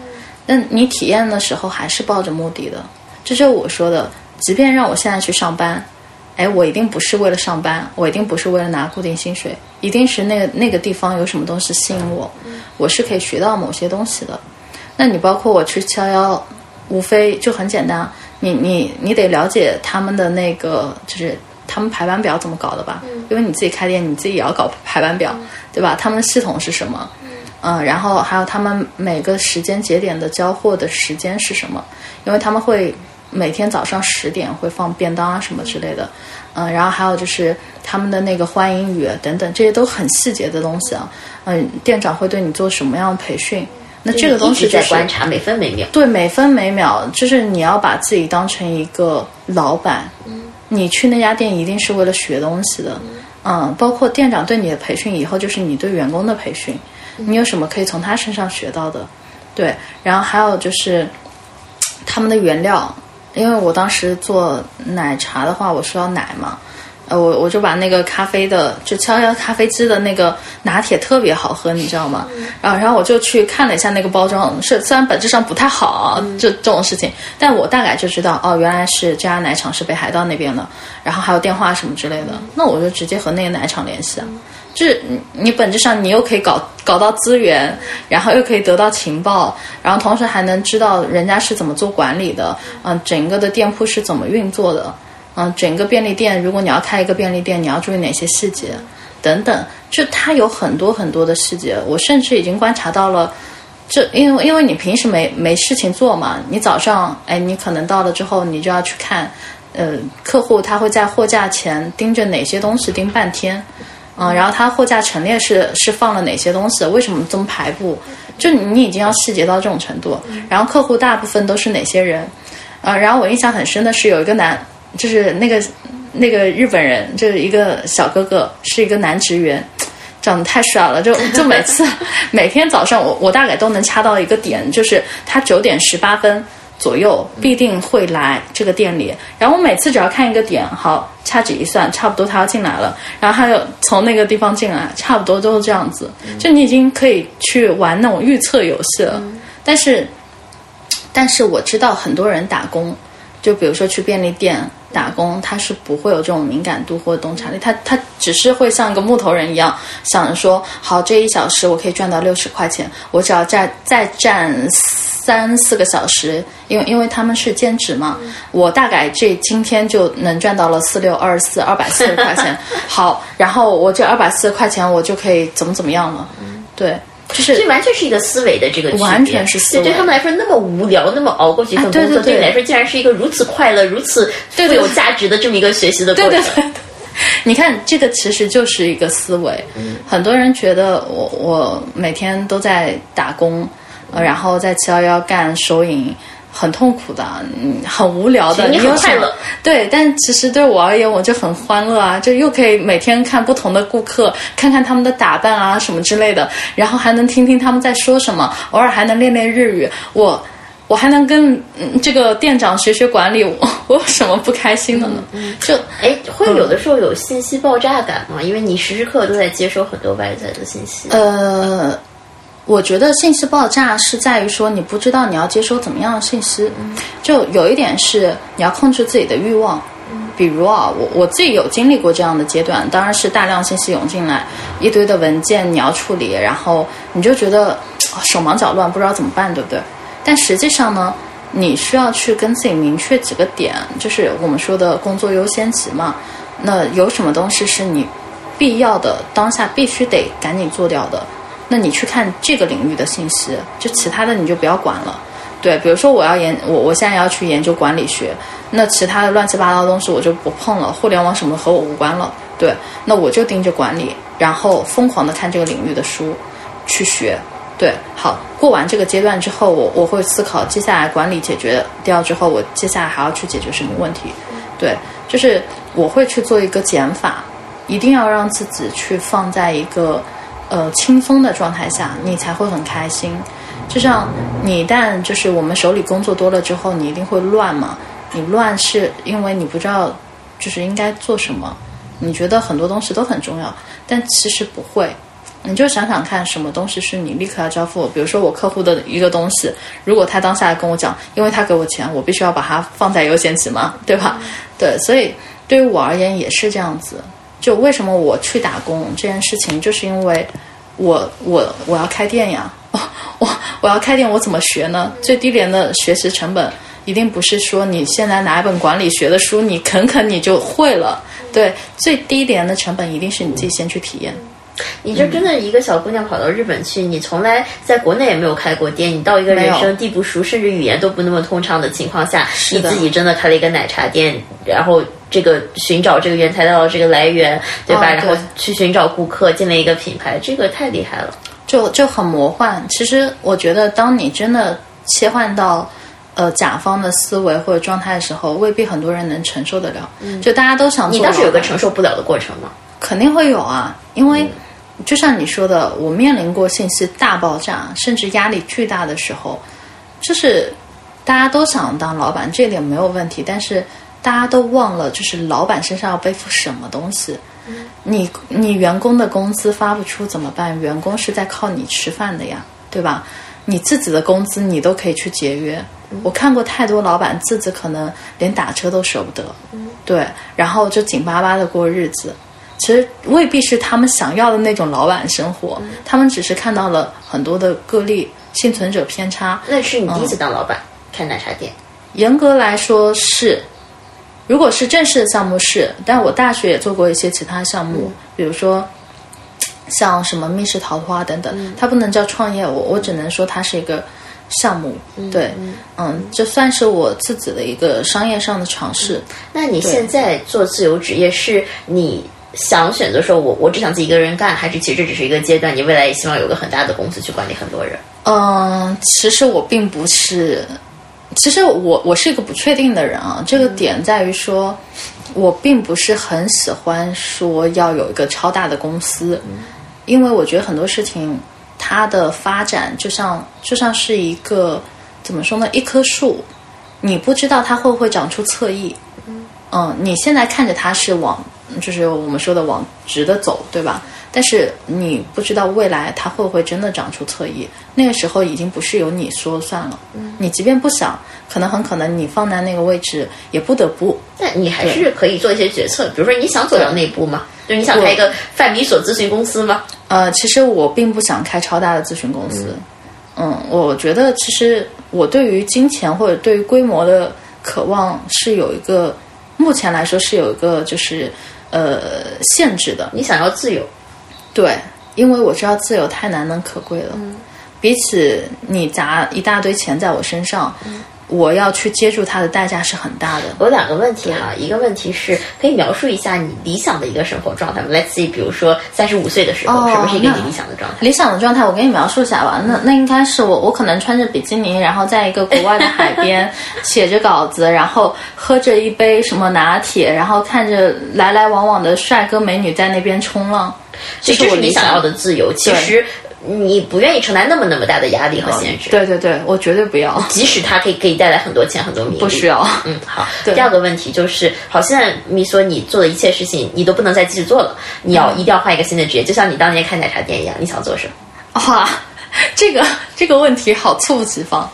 那你体验的时候还是抱着目的的，这就是我说的，即便让我现在去上班，哎，我一定不是为了上班，我一定不是为了拿固定薪水，一定是那个那个地方有什么东西吸引我，我是可以学到某些东西的。那你包括我去七幺幺，无非就很简单，你你你得了解他们的那个就是他们排班表怎么搞的吧，因为你自己开店，你自己也要搞排班表，对吧？他们的系统是什么？嗯，然后还有他们每个时间节点的交货的时间是什么？因为他们会每天早上十点会放便当啊什么之类的。嗯，然后还有就是他们的那个欢迎语等等，这些都很细节的东西啊。嗯，店长会对你做什么样的培训？那这个东西在观察每分每秒。对，每分每秒，就是你要把自己当成一个老板。嗯。你去那家店一定是为了学东西的。嗯。包括店长对你的培训，以后就是你对员工的培训。你有什么可以从他身上学到的？对，然后还有就是他们的原料，因为我当时做奶茶的话，我需要奶嘛，呃，我我就把那个咖啡的，就悄悄咖啡机的那个拿铁特别好喝，你知道吗？然后然后我就去看了一下那个包装，是虽然本质上不太好，就这种事情，但我大概就知道，哦，原来是这家奶厂是北海道那边的，然后还有电话什么之类的，那我就直接和那个奶厂联系啊。就是你，你本质上你又可以搞搞到资源，然后又可以得到情报，然后同时还能知道人家是怎么做管理的，嗯，整个的店铺是怎么运作的，嗯，整个便利店，如果你要开一个便利店，你要注意哪些细节，等等，就它有很多很多的细节，我甚至已经观察到了，这因为因为你平时没没事情做嘛，你早上哎，你可能到了之后，你就要去看，呃，客户他会在货架前盯着哪些东西盯半天。嗯，然后它货架陈列是是放了哪些东西？为什么这么排布？就你已经要细节到这种程度。然后客户大部分都是哪些人？啊，然后我印象很深的是有一个男，就是那个那个日本人，就是一个小哥哥，是一个男职员，长得太帅了，就就每次 每天早上我我大概都能掐到一个点，就是他九点十八分。左右必定会来这个店里，然后我每次只要看一个点，好掐指一算，差不多他要进来了，然后他就从那个地方进来，差不多都是这样子。就你已经可以去玩那种预测游戏了，但是，但是我知道很多人打工，就比如说去便利店。打工他是不会有这种敏感度或洞察力，他他只是会像一个木头人一样想着说，好这一小时我可以赚到六十块钱，我只要再再站三四个小时，因为因为他们是兼职嘛，我大概这今天就能赚到了四六二四二百四十块钱，好，然后我这二百四十块钱我就可以怎么怎么样了，对。就是这完全是一个思维的这个完全是思维。对他们来说那么无聊，那么熬过去一份工作，对你来说竟然是一个如此快乐、如此富有价值的这么一个学习的过程。对对对，你看这个其实就是一个思维。很多人觉得我我每天都在打工，呃，然后在七幺幺干收银。很痛苦的，嗯，很无聊的。你很快乐，对，但其实对我而言，我就很欢乐啊，就又可以每天看不同的顾客，看看他们的打扮啊什么之类的，然后还能听听他们在说什么，偶尔还能练练日语。我，我还能跟这个店长学学管理，我 我有什么不开心的呢？就哎，会有的时候有信息爆炸感吗？因为你时时刻刻都在接收很多外在的信息。呃。我觉得信息爆炸是在于说你不知道你要接收怎么样的信息，就有一点是你要控制自己的欲望，比如啊，我我自己有经历过这样的阶段，当然是大量信息涌进来，一堆的文件你要处理，然后你就觉得手忙脚乱，不知道怎么办，对不对？但实际上呢，你需要去跟自己明确几个点，就是我们说的工作优先级嘛。那有什么东西是你必要的，当下必须得赶紧做掉的？那你去看这个领域的信息，就其他的你就不要管了。对，比如说我要研我我现在要去研究管理学，那其他的乱七八糟的东西我就不碰了。互联网什么和我无关了。对，那我就盯着管理，然后疯狂的看这个领域的书，去学。对，好，过完这个阶段之后，我我会思考接下来管理解决掉之后，我接下来还要去解决什么问题。对，就是我会去做一个减法，一定要让自己去放在一个。呃，轻松的状态下，你才会很开心。就像你一旦就是我们手里工作多了之后，你一定会乱嘛。你乱是因为你不知道就是应该做什么，你觉得很多东西都很重要，但其实不会。你就想想看，什么东西是你立刻要交付？比如说我客户的一个东西，如果他当下跟我讲，因为他给我钱，我必须要把它放在优先级嘛，对吧？对，所以对于我而言也是这样子。就为什么我去打工这件事情，就是因为我我我要开店呀，我我要开店，我怎么学呢？最低廉的学习成本，一定不是说你现在拿一本管理学的书，你啃啃你就会了。对，最低廉的成本一定是你自己先去体验。你就真的一个小姑娘跑到日本去，你从来在国内也没有开过店，你到一个人生地不熟，甚至语言都不那么通畅的情况下，你自己真的开了一个奶茶店，然后这个寻找这个原材料的这个来源，对吧？然后去寻找顾客，建立一个品牌，这个太厉害了，就就很魔幻。其实我觉得，当你真的切换到呃甲方的思维或者状态的时候，未必很多人能承受得了。就大家都想，你当时有个承受不了的过程吗？肯定会有啊，因为。就像你说的，我面临过信息大爆炸，甚至压力巨大的时候，就是大家都想当老板，这点没有问题。但是大家都忘了，就是老板身上要背负什么东西。你你员工的工资发不出怎么办？员工是在靠你吃饭的呀，对吧？你自己的工资你都可以去节约。我看过太多老板自己可能连打车都舍不得，对，然后就紧巴巴的过日子。其实未必是他们想要的那种老板生活，他们只是看到了很多的个例幸存者偏差。那是你第一次当老板开奶茶店？严格来说是，如果是正式的项目是，但我大学也做过一些其他项目，比如说像什么密室逃脱啊等等，它不能叫创业，我我只能说它是一个项目。对，嗯，这算是我自己的一个商业上的尝试。那你现在做自由职业是你？想选择说，我我只想自己一个人干，还是其实这只是一个阶段？你未来也希望有个很大的公司去管理很多人？嗯，其实我并不是，其实我我是一个不确定的人啊。这个点在于说，我并不是很喜欢说要有一个超大的公司，因为我觉得很多事情它的发展就像就像是一个怎么说呢？一棵树，你不知道它会不会长出侧翼。嗯，你现在看着它是往。就是我们说的往直的走，对吧？但是你不知道未来它会不会真的长出侧翼，那个时候已经不是由你说了算了。嗯，你即便不想，可能很可能你放在那个位置也不得不。但你还是可以做一些决策，比如说你想走到那一步吗？就你想开一个范米索咨询公司吗？呃，其实我并不想开超大的咨询公司。嗯，我觉得其实我对于金钱或者对于规模的渴望是有一个，目前来说是有一个就是。呃，限制的，你想要自由，对，因为我知道自由太难能可贵了，嗯，比起你砸一大堆钱在我身上。我要去接住他的代价是很大的。我有两个问题哈，一个问题是可以描述一下你理想的一个生活状态吗？来自于比如说三十五岁的时候，什么是一个你理想的状态？理想的状态，我给你描述一下吧。那那应该是我，我可能穿着比基尼，然后在一个国外的海边 写着稿子，然后喝着一杯什么拿铁，然后看着来来往往的帅哥美女在那边冲浪，这是你想要的自由。其实。你不愿意承担那么那么大的压力和限制，对对对，我绝对不要。即使它可以给你带来很多钱很多名利，不需要。嗯，好。第二个问题就是，好，现在米索你做的一切事情，你都不能再继续做了，你要一定要换一个新的职业，就像你当年开奶茶店一样，你想做什么？哇，这个这个问题好猝不及防。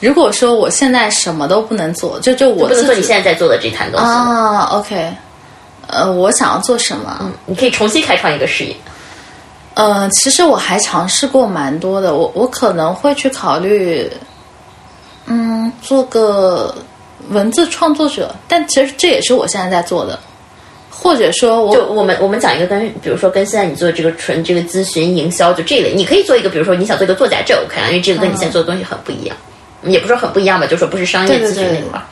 如果说我现在什么都不能做，就就我不能做你现在在做的这摊东西啊。OK，呃，我想要做什么？嗯，你可以重新开创一个事业。呃，其实我还尝试过蛮多的，我我可能会去考虑，嗯，做个文字创作者，但其实这也是我现在在做的，或者说，我就我们我们讲一个跟，比如说跟现在你做的这个纯这个咨询营销就这类，你可以做一个，比如说你想做一个作家，这 OK 啊，因为这个跟你现在做的东西很不一样，也不是说很不一样吧，就说不是商业咨询那块儿，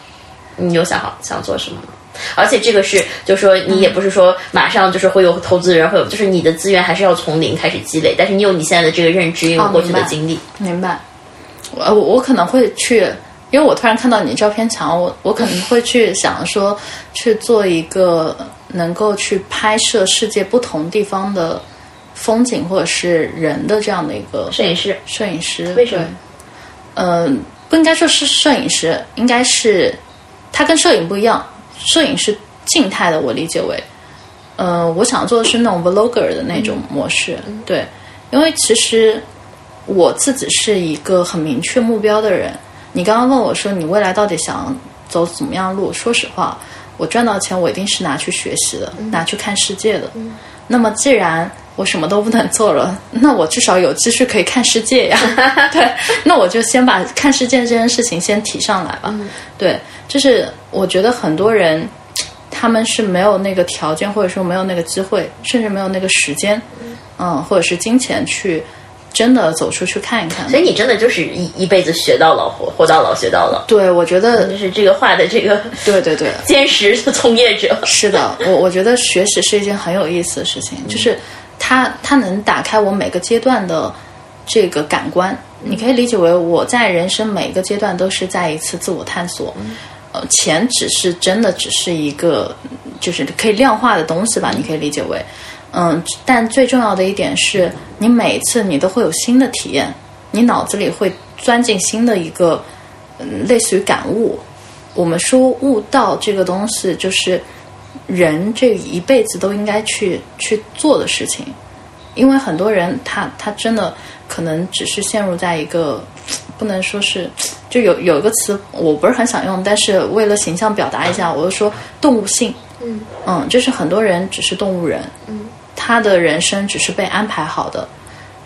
你有想好想做什么吗？而且这个是，就是说你也不是说马上就是会有投资人，会有就是你的资源还是要从零开始积累。但是你有你现在的这个认知，有过去的经历，明白？我我我可能会去，因为我突然看到你照片墙，我我可能会去想说去做一个能够去拍摄世界不同地方的风景或者是人的这样的一个摄影师。摄影师为什么？嗯，不应该说是摄影师，应该是它跟摄影不一样，摄影是静态的，我理解为，呃，我想做的是那种 vlogger 的那种模式，对，因为其实我自己是一个很明确目标的人。你刚刚问我说你未来到底想走怎么样路？说实话，我赚到钱我一定是拿去学习的，拿去看世界的。那么既然我什么都不能做了，那我至少有积蓄可以看世界呀。对，那我就先把看世界这件事情先提上来吧。对，就是我觉得很多人他们是没有那个条件，或者说没有那个机会，甚至没有那个时间，嗯，或者是金钱去真的走出去看一看。所以你真的就是一一辈子学到老活，活到老学到老。对，我觉得就是这个话的这个对对对，坚实从业者。是的，我我觉得学习是一件很有意思的事情，就是它它能打开我每个阶段的这个感官。你可以理解为我在人生每个阶段都是在一次自我探索。呃，钱只是真的只是一个就是可以量化的东西吧？你可以理解为，嗯，但最重要的一点是你每次你都会有新的体验，你脑子里会钻进新的一个嗯，类似于感悟。我们说悟道这个东西，就是人这一辈子都应该去去做的事情，因为很多人他他真的可能只是陷入在一个不能说是就有有一个词我不是很想用，但是为了形象表达一下，我就说动物性。嗯。嗯，就是很多人只是动物人，嗯，他的人生只是被安排好的，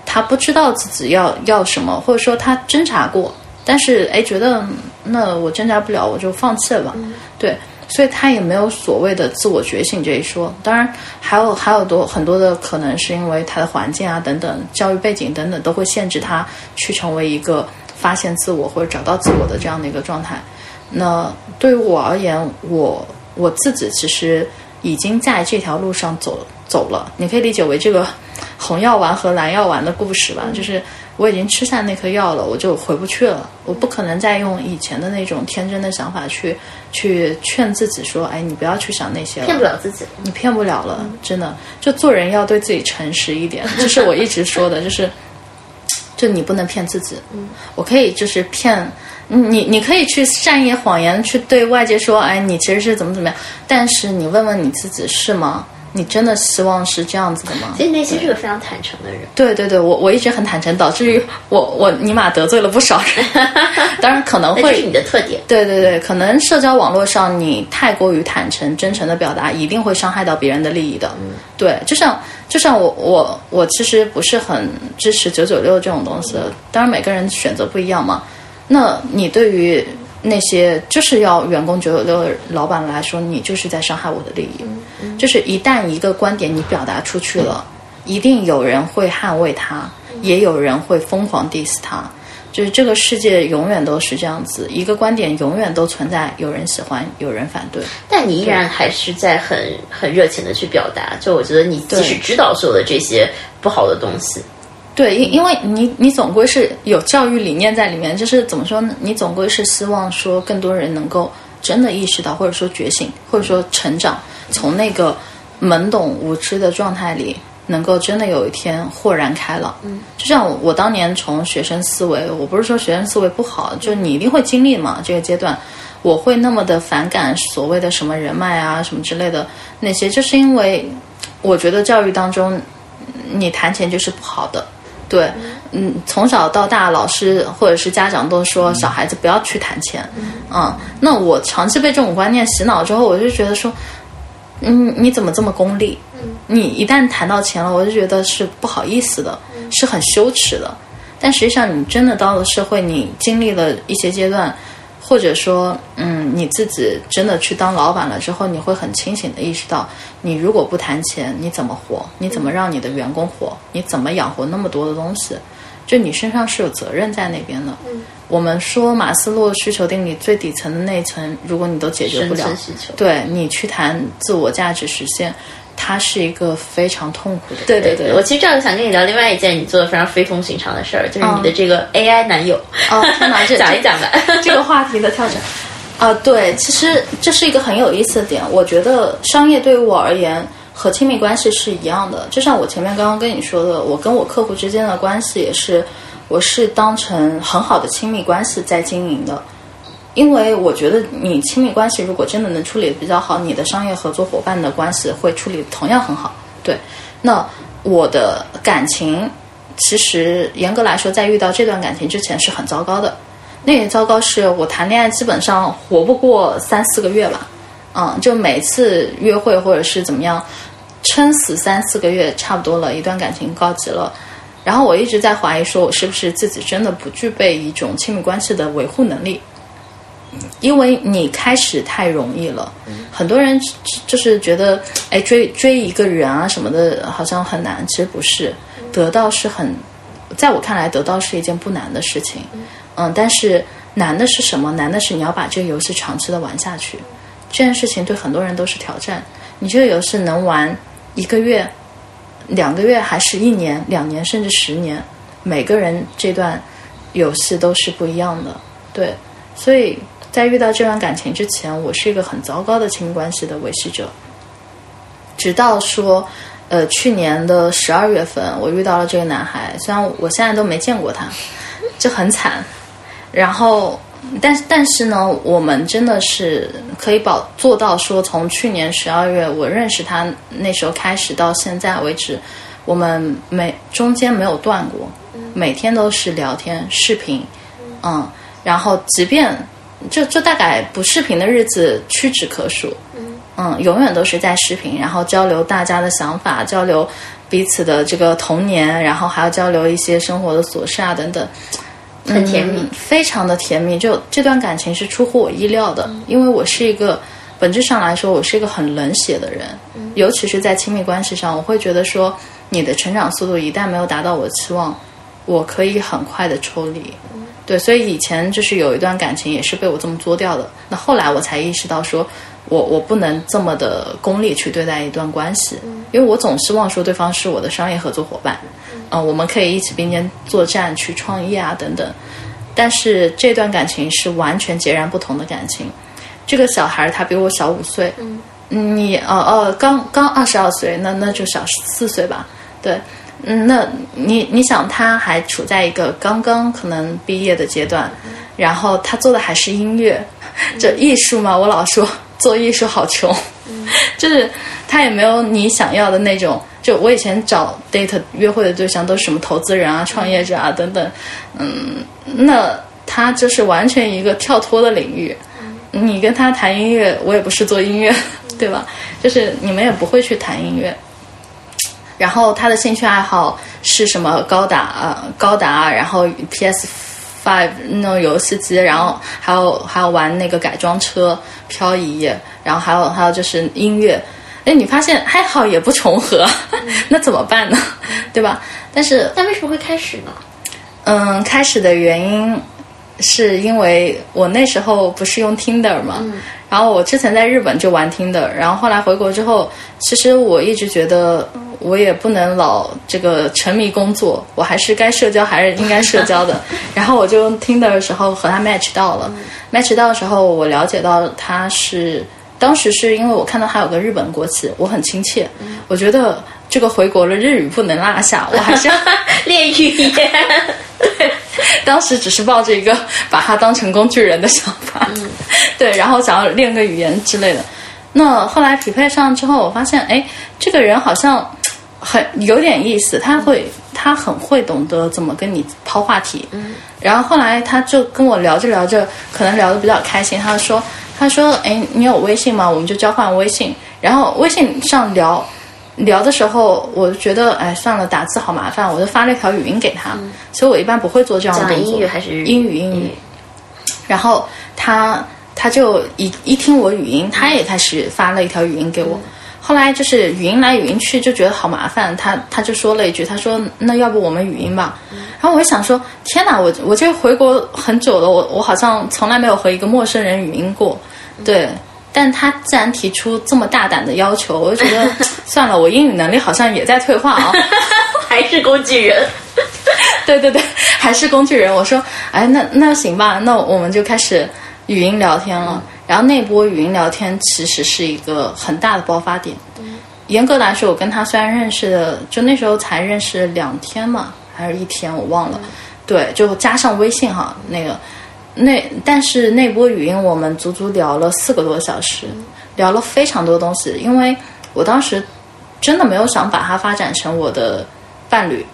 他不知道自己要要什么，或者说他挣扎过，但是哎觉得那我挣扎不了，我就放弃了吧，对，所以他也没有所谓的自我觉醒这一说。当然还有还有多很多的可能是因为他的环境啊等等，教育背景等等都会限制他去成为一个发现自我或者找到自我的这样的一个状态。那对于我而言，我我自己其实已经在这条路上走走了。你可以理解为这个红药丸和蓝药丸的故事吧，就是我已经吃下那颗药了，我就回不去了。我不可能再用以前的那种天真的想法去去劝自己说，哎，你不要去想那些了，骗不了自己。你骗不了了，真的。就做人要对自己诚实一点，这是我一直说的，就是就你不能骗自己。我可以就是骗。你你可以去善意谎言去对外界说，哎，你其实是怎么怎么样，但是你问问你自己是吗？你真的希望是这样子的吗？其实内心是个非常坦诚的人。对对对，我我一直很坦诚，导致于 我我尼玛得罪了不少人。当然可能会是你的特点。对对对，可能社交网络上你太过于坦诚、真诚的表达，一定会伤害到别人的利益的。嗯、对，就像就像我我我其实不是很支持九九六这种东西，当然每个人选择不一样嘛。那你对于那些就是要员工九九六的老板来说，你就是在伤害我的利益。就是一旦一个观点你表达出去了，一定有人会捍卫它，也有人会疯狂 diss 它。就是这个世界永远都是这样子，一个观点永远都存在有人喜欢，有人反对。但你依然还是在很很热情的去表达。就我觉得你即使知道所有的这些不好的东西。对，因因为你你总归是有教育理念在里面，就是怎么说呢？你总归是希望说更多人能够真的意识到，或者说觉醒，或者说成长，从那个懵懂无知的状态里，能够真的有一天豁然开朗。嗯，就像我我当年从学生思维，我不是说学生思维不好，就你一定会经历嘛这个阶段，我会那么的反感所谓的什么人脉啊什么之类的那些，就是因为我觉得教育当中你谈钱就是不好的。对，嗯，从小到大，老师或者是家长都说小孩子不要去谈钱，嗯，那我长期被这种观念洗脑之后，我就觉得说，嗯，你怎么这么功利？你一旦谈到钱了，我就觉得是不好意思的，是很羞耻的。但实际上，你真的到了社会，你经历了一些阶段，或者说，嗯，你自己真的去当老板了之后，你会很清醒的意识到。你如果不谈钱，你怎么活？你怎么让你的员工活？你怎么养活那么多的东西？就你身上是有责任在那边的。嗯，我们说马斯洛需求定理最底层的那一层，如果你都解决不了，对你去谈自我价值实现，它是一个非常痛苦的。对对对，我其实正好想跟你聊另外一件你做的非常非同寻常的事儿，就是你的这个 AI 男友。哦，讲一讲吧，这个话题的跳转。啊，对，其实这是一个很有意思的点。我觉得商业对于我而言和亲密关系是一样的，就像我前面刚刚跟你说的，我跟我客户之间的关系也是我是当成很好的亲密关系在经营的。因为我觉得你亲密关系如果真的能处理的比较好，你的商业合作伙伴的关系会处理同样很好。对，那我的感情其实严格来说，在遇到这段感情之前是很糟糕的。那也糟糕是我谈恋爱基本上活不过三四个月吧，嗯，就每次约会或者是怎么样，撑死三四个月差不多了，一段感情告急了。然后我一直在怀疑，说我是不是自己真的不具备一种亲密关系的维护能力。因为你开始太容易了，很多人就是觉得，哎，追追一个人啊什么的，好像很难。其实不是，得到是很，在我看来，得到是一件不难的事情。嗯，但是难的是什么？难的是你要把这个游戏长期的玩下去。这件事情对很多人都是挑战。你这个游戏能玩一个月、两个月，还是一年、两年，甚至十年？每个人这段游戏都是不一样的。对，所以。在遇到这段感情之前，我是一个很糟糕的亲密关系的维系者。直到说，呃，去年的十二月份，我遇到了这个男孩，虽然我现在都没见过他，就很惨。然后，但但是呢，我们真的是可以保做到说，从去年十二月我认识他那时候开始到现在为止，我们没中间没有断过，每天都是聊天视频，嗯，然后即便。就就大概不视频的日子屈指可数，嗯，永远都是在视频，然后交流大家的想法，交流彼此的这个童年，然后还要交流一些生活的琐事啊等等，很甜蜜，非常的甜蜜。就这段感情是出乎我意料的，因为我是一个本质上来说，我是一个很冷血的人，尤其是在亲密关系上，我会觉得说你的成长速度一旦没有达到我的期望，我可以很快的抽离。对，所以以前就是有一段感情也是被我这么作掉的。那后来我才意识到，说我我不能这么的功利去对待一段关系，因为我总希望说对方是我的商业合作伙伴，嗯，我们可以一起并肩作战去创业啊等等。但是这段感情是完全截然不同的感情。这个小孩他比我小五岁，嗯，你哦哦刚刚二十二岁，那那就小四岁吧，对。嗯，那你你想，他还处在一个刚刚可能毕业的阶段，然后他做的还是音乐，这艺术嘛，我老说做艺术好穷，就是他也没有你想要的那种。就我以前找 date 约会的对象都是什么投资人啊、创业者啊等等，嗯，那他就是完全一个跳脱的领域。你跟他谈音乐，我也不是做音乐，对吧？就是你们也不会去谈音乐。然后他的兴趣爱好是什么？高达，高达，然后 PS Five 那种游戏机，然后还有还有玩那个改装车、漂移，然后还有还有就是音乐。哎，你发现爱好也不重合，那怎么办呢？对吧？但是那为什么会开始呢？嗯，开始的原因是因为我那时候不是用 Tinder 嘛，然后我之前在日本就玩 Tinder，然后后来回国之后，其实我一直觉得。我也不能老这个沉迷工作，我还是该社交还是应该社交的。然后我就用 Tinder 的时候和他 match 到了，match 到的时候我了解到他是当时是因为我看到他有个日本国旗，我很亲切，我觉得这个回国了日语不能落下，我还是要 练语言。对，当时只是抱着一个把他当成工具人的想法，对，然后想要练个语言之类的。那后来匹配上之后，我发现，哎，这个人好像。很有点意思，他会，他很会懂得怎么跟你抛话题。嗯，然后后来他就跟我聊着聊着，可能聊得比较开心。他说：“他说，哎，你有微信吗？我们就交换微信。然后微信上聊，聊的时候，我就觉得，哎，算了，打字好麻烦，我就发了一条语音给他。所以我一般不会做这样的动作。英语还是英语？英语。然后他他就一一听我语音，他也开始发了一条语音给我。后来就是语音来语音去，就觉得好麻烦。他他就说了一句：“他说那要不我们语音吧。”然后我就想说：“天哪，我我这回国很久了，我我好像从来没有和一个陌生人语音过。”对，但他自然提出这么大胆的要求，我就觉得 算了，我英语能力好像也在退化啊，还是工具人。对对对，还是工具人。我说：“哎，那那行吧，那我们就开始语音聊天了。”然后那波语音聊天其实是一个很大的爆发点。严格来说，我跟他虽然认识的，就那时候才认识两天嘛，还是一天，我忘了。对，就加上微信哈，那个那但是那波语音我们足足聊了四个多小时，聊了非常多东西，因为我当时真的没有想把它发展成我的伴侣。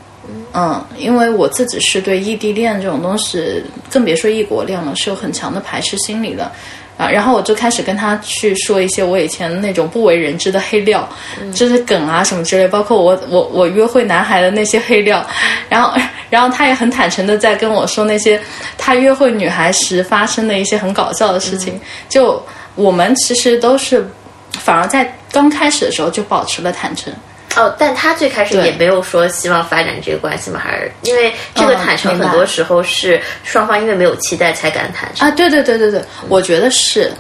嗯，因为我自己是对异地恋这种东西，更别说异国恋了，是有很强的排斥心理的。啊，然后我就开始跟他去说一些我以前那种不为人知的黑料，就是梗啊什么之类，包括我我我约会男孩的那些黑料。然后，然后他也很坦诚的在跟我说那些他约会女孩时发生的一些很搞笑的事情。就我们其实都是，反而在刚开始的时候就保持了坦诚。哦，但他最开始也没有说希望发展这个关系嘛，还是因为这个坦诚很多时候是双方因为没有期待才敢坦诚啊？对对对对对，我觉得是，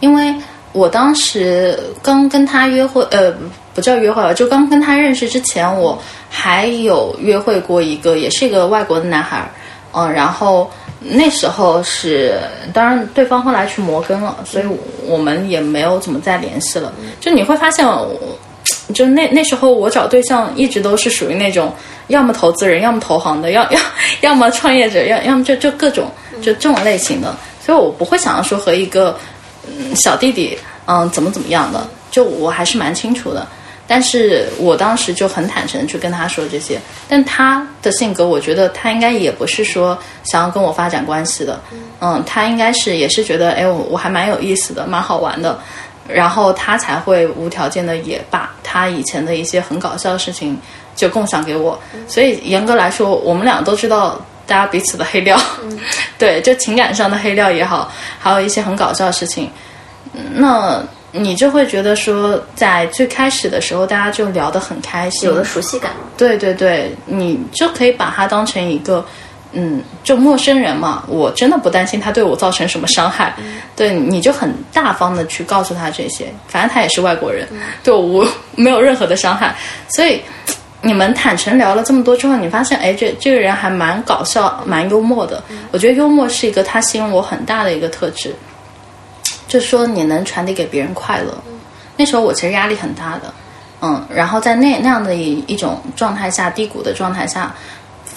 因为我当时刚跟他约会，呃，不叫约会吧，就刚跟他认识之前，我还有约会过一个，也是一个外国的男孩，嗯，然后那时候是，当然对方后来去摩根了，所以我们也没有怎么再联系了。就你会发现我。就那那时候，我找对象一直都是属于那种，要么投资人，要么投行的，要要要么创业者，要要么就就各种就这种类型的，所以我不会想要说和一个嗯小弟弟嗯怎么怎么样的，就我还是蛮清楚的。但是我当时就很坦诚的去跟他说这些，但他的性格，我觉得他应该也不是说想要跟我发展关系的，嗯，他应该是也是觉得，哎，我我还蛮有意思的，蛮好玩的。然后他才会无条件的也把他以前的一些很搞笑的事情就共享给我，所以严格来说，我们俩都知道大家彼此的黑料，对，就情感上的黑料也好，还有一些很搞笑的事情，那你就会觉得说，在最开始的时候，大家就聊得很开心，有了熟悉感，对对对，你就可以把它当成一个。嗯，就陌生人嘛，我真的不担心他对我造成什么伤害。对，你就很大方的去告诉他这些，反正他也是外国人，对我没有任何的伤害。所以你们坦诚聊了这么多之后，你发现，哎，这这个人还蛮搞笑，蛮幽默的。我觉得幽默是一个他吸引我很大的一个特质，就说你能传递给别人快乐。那时候我其实压力很大的，嗯，然后在那那样的一一种状态下，低谷的状态下。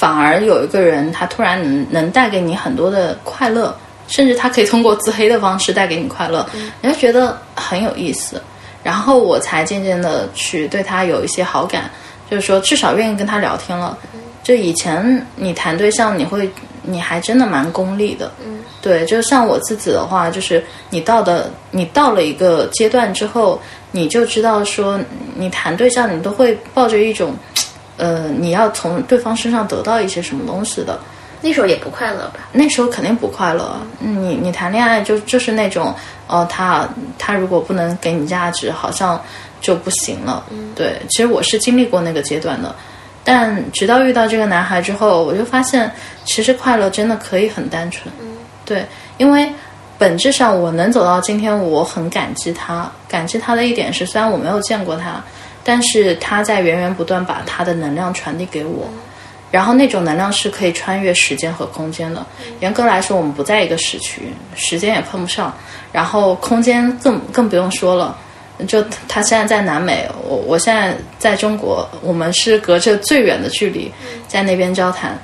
反而有一个人，他突然能能带给你很多的快乐，甚至他可以通过自黑的方式带给你快乐，你就觉得很有意思。然后我才渐渐的去对他有一些好感，就是说至少愿意跟他聊天了。就以前你谈对象，你会你还真的蛮功利的，嗯对，就像我自己的话，就是你到的你到了一个阶段之后，你就知道说你谈对象，你都会抱着一种。呃，你要从对方身上得到一些什么东西的，那时候也不快乐吧？那时候肯定不快乐。你你谈恋爱就就是那种，哦，他他如果不能给你价值，好像就不行了。对，其实我是经历过那个阶段的，但直到遇到这个男孩之后，我就发现，其实快乐真的可以很单纯。对，因为本质上我能走到今天，我很感激他。感激他的一点是，虽然我没有见过他。但是他在源源不断把他的能量传递给我，然后那种能量是可以穿越时间和空间的。严格来说，我们不在一个时区，时间也碰不上，然后空间更更不用说了。就他现在在南美，我我现在在中国，我们是隔着最远的距离在那边交谈，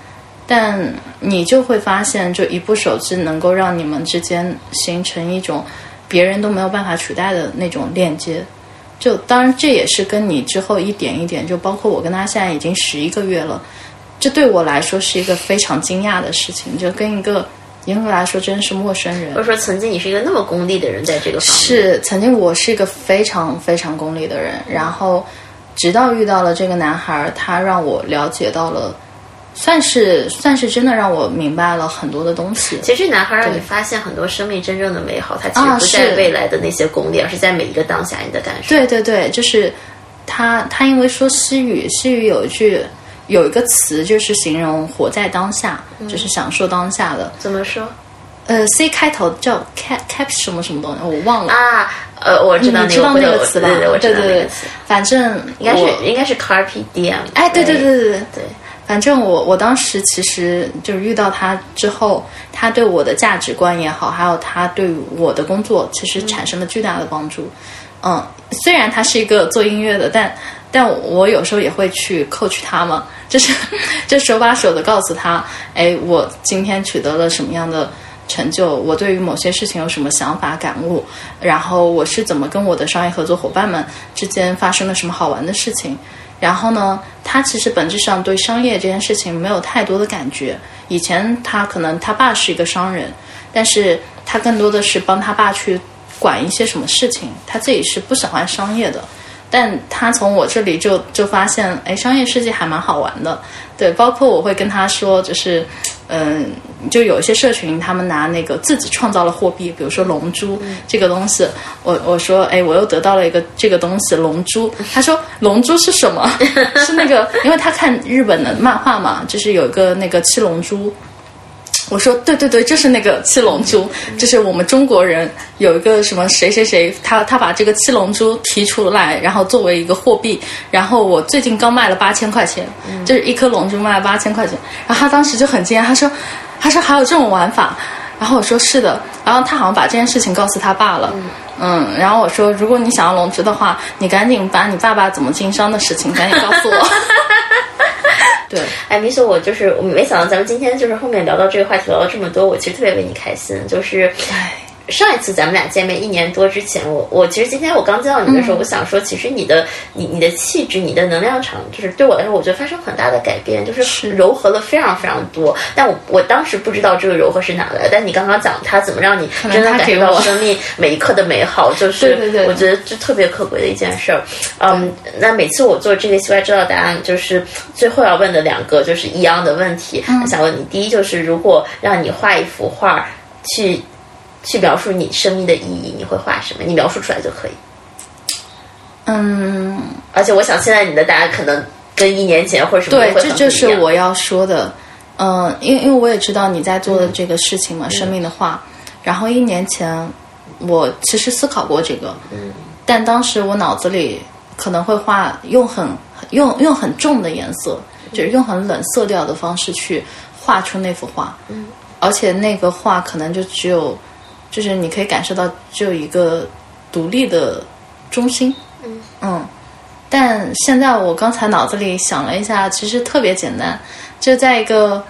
但你就会发现，就一部手机能够让你们之间形成一种别人都没有办法取代的那种链接。就当然，这也是跟你之后一点一点，就包括我跟他现在已经十一个月了，这对我来说是一个非常惊讶的事情。就跟一个严格来说真是陌生人，或者说曾经你是一个那么功利的人，在这个方面是曾经我是一个非常非常功利的人，然后直到遇到了这个男孩，他让我了解到了。算是算是真的让我明白了很多的东西。其实男孩让你发现很多生命真正的美好，他其实不在未来的那些功利，而是在每一个当下你的感受。对对对，就是他他因为说西语，西语有一句有一个词就是形容活在当下，就是享受当下的。怎么说？呃，C 开头叫 cap cap 什么什么东西，我忘了啊。呃，我知道你知道那个词吧？对对对，反正应该是应该是 carpe diem。哎，对对对对对对。反正我我当时其实就是遇到他之后，他对我的价值观也好，还有他对我的工作，其实产生了巨大的帮助。嗯，虽然他是一个做音乐的，但但我有时候也会去 coach 他嘛，就是 就手把手的告诉他，哎，我今天取得了什么样的成就，我对于某些事情有什么想法感悟，然后我是怎么跟我的商业合作伙伴们之间发生了什么好玩的事情。然后呢，他其实本质上对商业这件事情没有太多的感觉。以前他可能他爸是一个商人，但是他更多的是帮他爸去管一些什么事情，他自己是不喜欢商业的。但他从我这里就就发现，哎，商业世界还蛮好玩的。对，包括我会跟他说，就是，嗯，就有一些社群，他们拿那个自己创造了货币，比如说龙珠这个东西，我我说，哎，我又得到了一个这个东西龙珠。他说，龙珠是什么？是那个，因为他看日本的漫画嘛，就是有一个那个七龙珠。我说对对对，就是那个七龙珠，就是我们中国人有一个什么谁谁谁，他他把这个七龙珠提出来，然后作为一个货币，然后我最近刚卖了八千块钱，就是一颗龙珠卖了八千块钱，然后他当时就很惊讶，他说他说还有这种玩法，然后我说是的，然后他好像把这件事情告诉他爸了，嗯，然后我说如果你想要龙珠的话，你赶紧把你爸爸怎么经商的事情赶紧告诉我。对，哎，米索，我就是我没想到咱们今天就是后面聊到这个话题聊了这么多，我其实特别为你开心，就是，哎。上一次咱们俩见面一年多之前，我我其实今天我刚见到你的时候，我想说，其实你的你你的气质，你的能量场，就是对我来说，我觉得发生很大的改变，就是柔和了非常非常多。但我我当时不知道这个柔和是哪来的，但你刚刚讲它怎么让你真的感受到生命每一刻的美好，就 是我觉得这特别可贵的一件事儿。嗯，那每次我做这个西外知道答案，就是最后要问的两个就是一样的问题。想问你，第一就是如果让你画一幅画去。去描述你生命的意义，你会画什么？你描述出来就可以。嗯，而且我想现在你的答案可能跟一年前或者什么对，这就是我要说的。嗯，因为因为我也知道你在做的这个事情嘛，生命的画。然后一年前我其实思考过这个，嗯，但当时我脑子里可能会画用很用用很重的颜色，就是用很冷色调的方式去画出那幅画，嗯，而且那个画可能就只有。就是你可以感受到只有一个独立的中心，嗯。嗯，但现在我刚才脑子里想了一下，其实特别简单，就在一个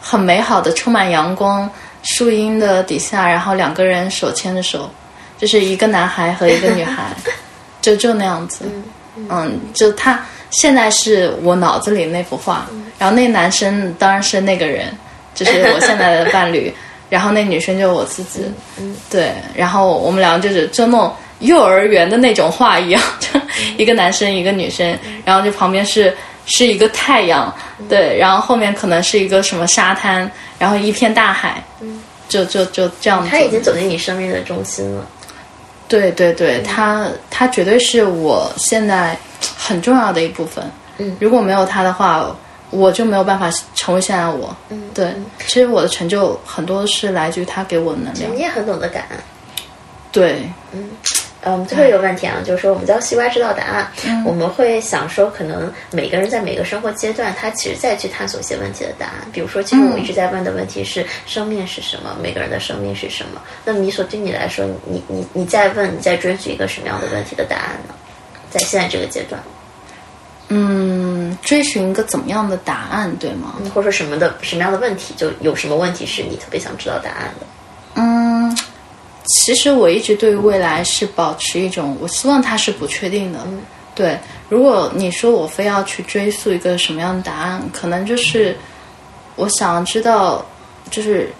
很美好的、充满阳光树荫的底下，然后两个人手牵着手，就是一个男孩和一个女孩，就就那样子，嗯，就他现在是我脑子里那幅画，然后那男生当然是那个人，就是我现在的伴侣。然后那女生就是我自己，嗯，对，然后我们两个就是就那种幼儿园的那种画一样，就一个男生一个女生，然后就旁边是是一个太阳，对，然后后面可能是一个什么沙滩，然后一片大海，嗯，就就就这样。他已经走进你生命的中心了，对对对，他他绝对是我现在很重要的一部分，嗯，如果没有他的话。我就没有办法成为现在我。嗯，对，其实我的成就很多是来自于他给我的能量。你也很懂得感恩。对，嗯，嗯，最后一个问题啊，就是说我们叫西瓜知道答案，我们会想说，可能每个人在每个生活阶段，他其实在去探索一些问题的答案。比如说，其实我一直在问的问题是：生命是什么？每个人的生命是什么？那米索对你来说，你你你在问，你在追寻一个什么样的问题的答案呢？在现在这个阶段。嗯，追寻一个怎么样的答案，对吗？或者说什么的什么样的问题，就有什么问题是你特别想知道答案的？嗯，其实我一直对未来是保持一种，我希望它是不确定的。对，如果你说我非要去追溯一个什么样的答案，可能就是我想知道，就是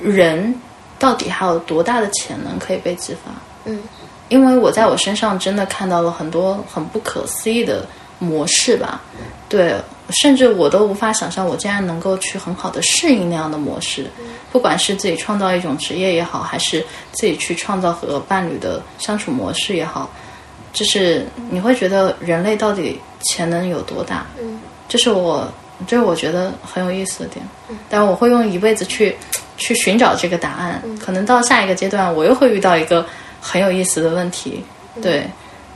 人到底还有多大的潜能可以被激发？嗯，因为我在我身上真的看到了很多很不可思议的。模式吧，对，甚至我都无法想象，我竟然能够去很好的适应那样的模式。不管是自己创造一种职业也好，还是自己去创造和伴侣的相处模式也好，就是你会觉得人类到底潜能有多大？嗯，这是我，这是我觉得很有意思的点。嗯，但我会用一辈子去 去寻找这个答案。可能到下一个阶段，我又会遇到一个很有意思的问题。对。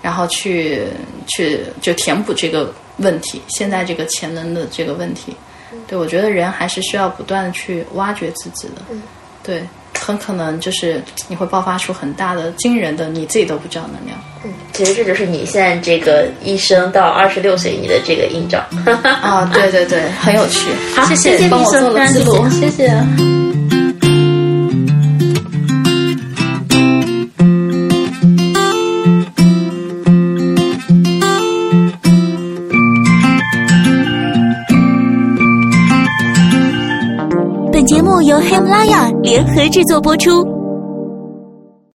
然后去去就填补这个问题，现在这个潜能的这个问题，对我觉得人还是需要不断的去挖掘自己的，对，很可能就是你会爆发出很大的、惊人的你自己都不知道能量。嗯，其实这就是你现在这个一生到二十六岁你的这个印照。啊，对对对，很有趣。好，谢谢帮我做了记录，谢谢。喜马拉雅联合制作播出。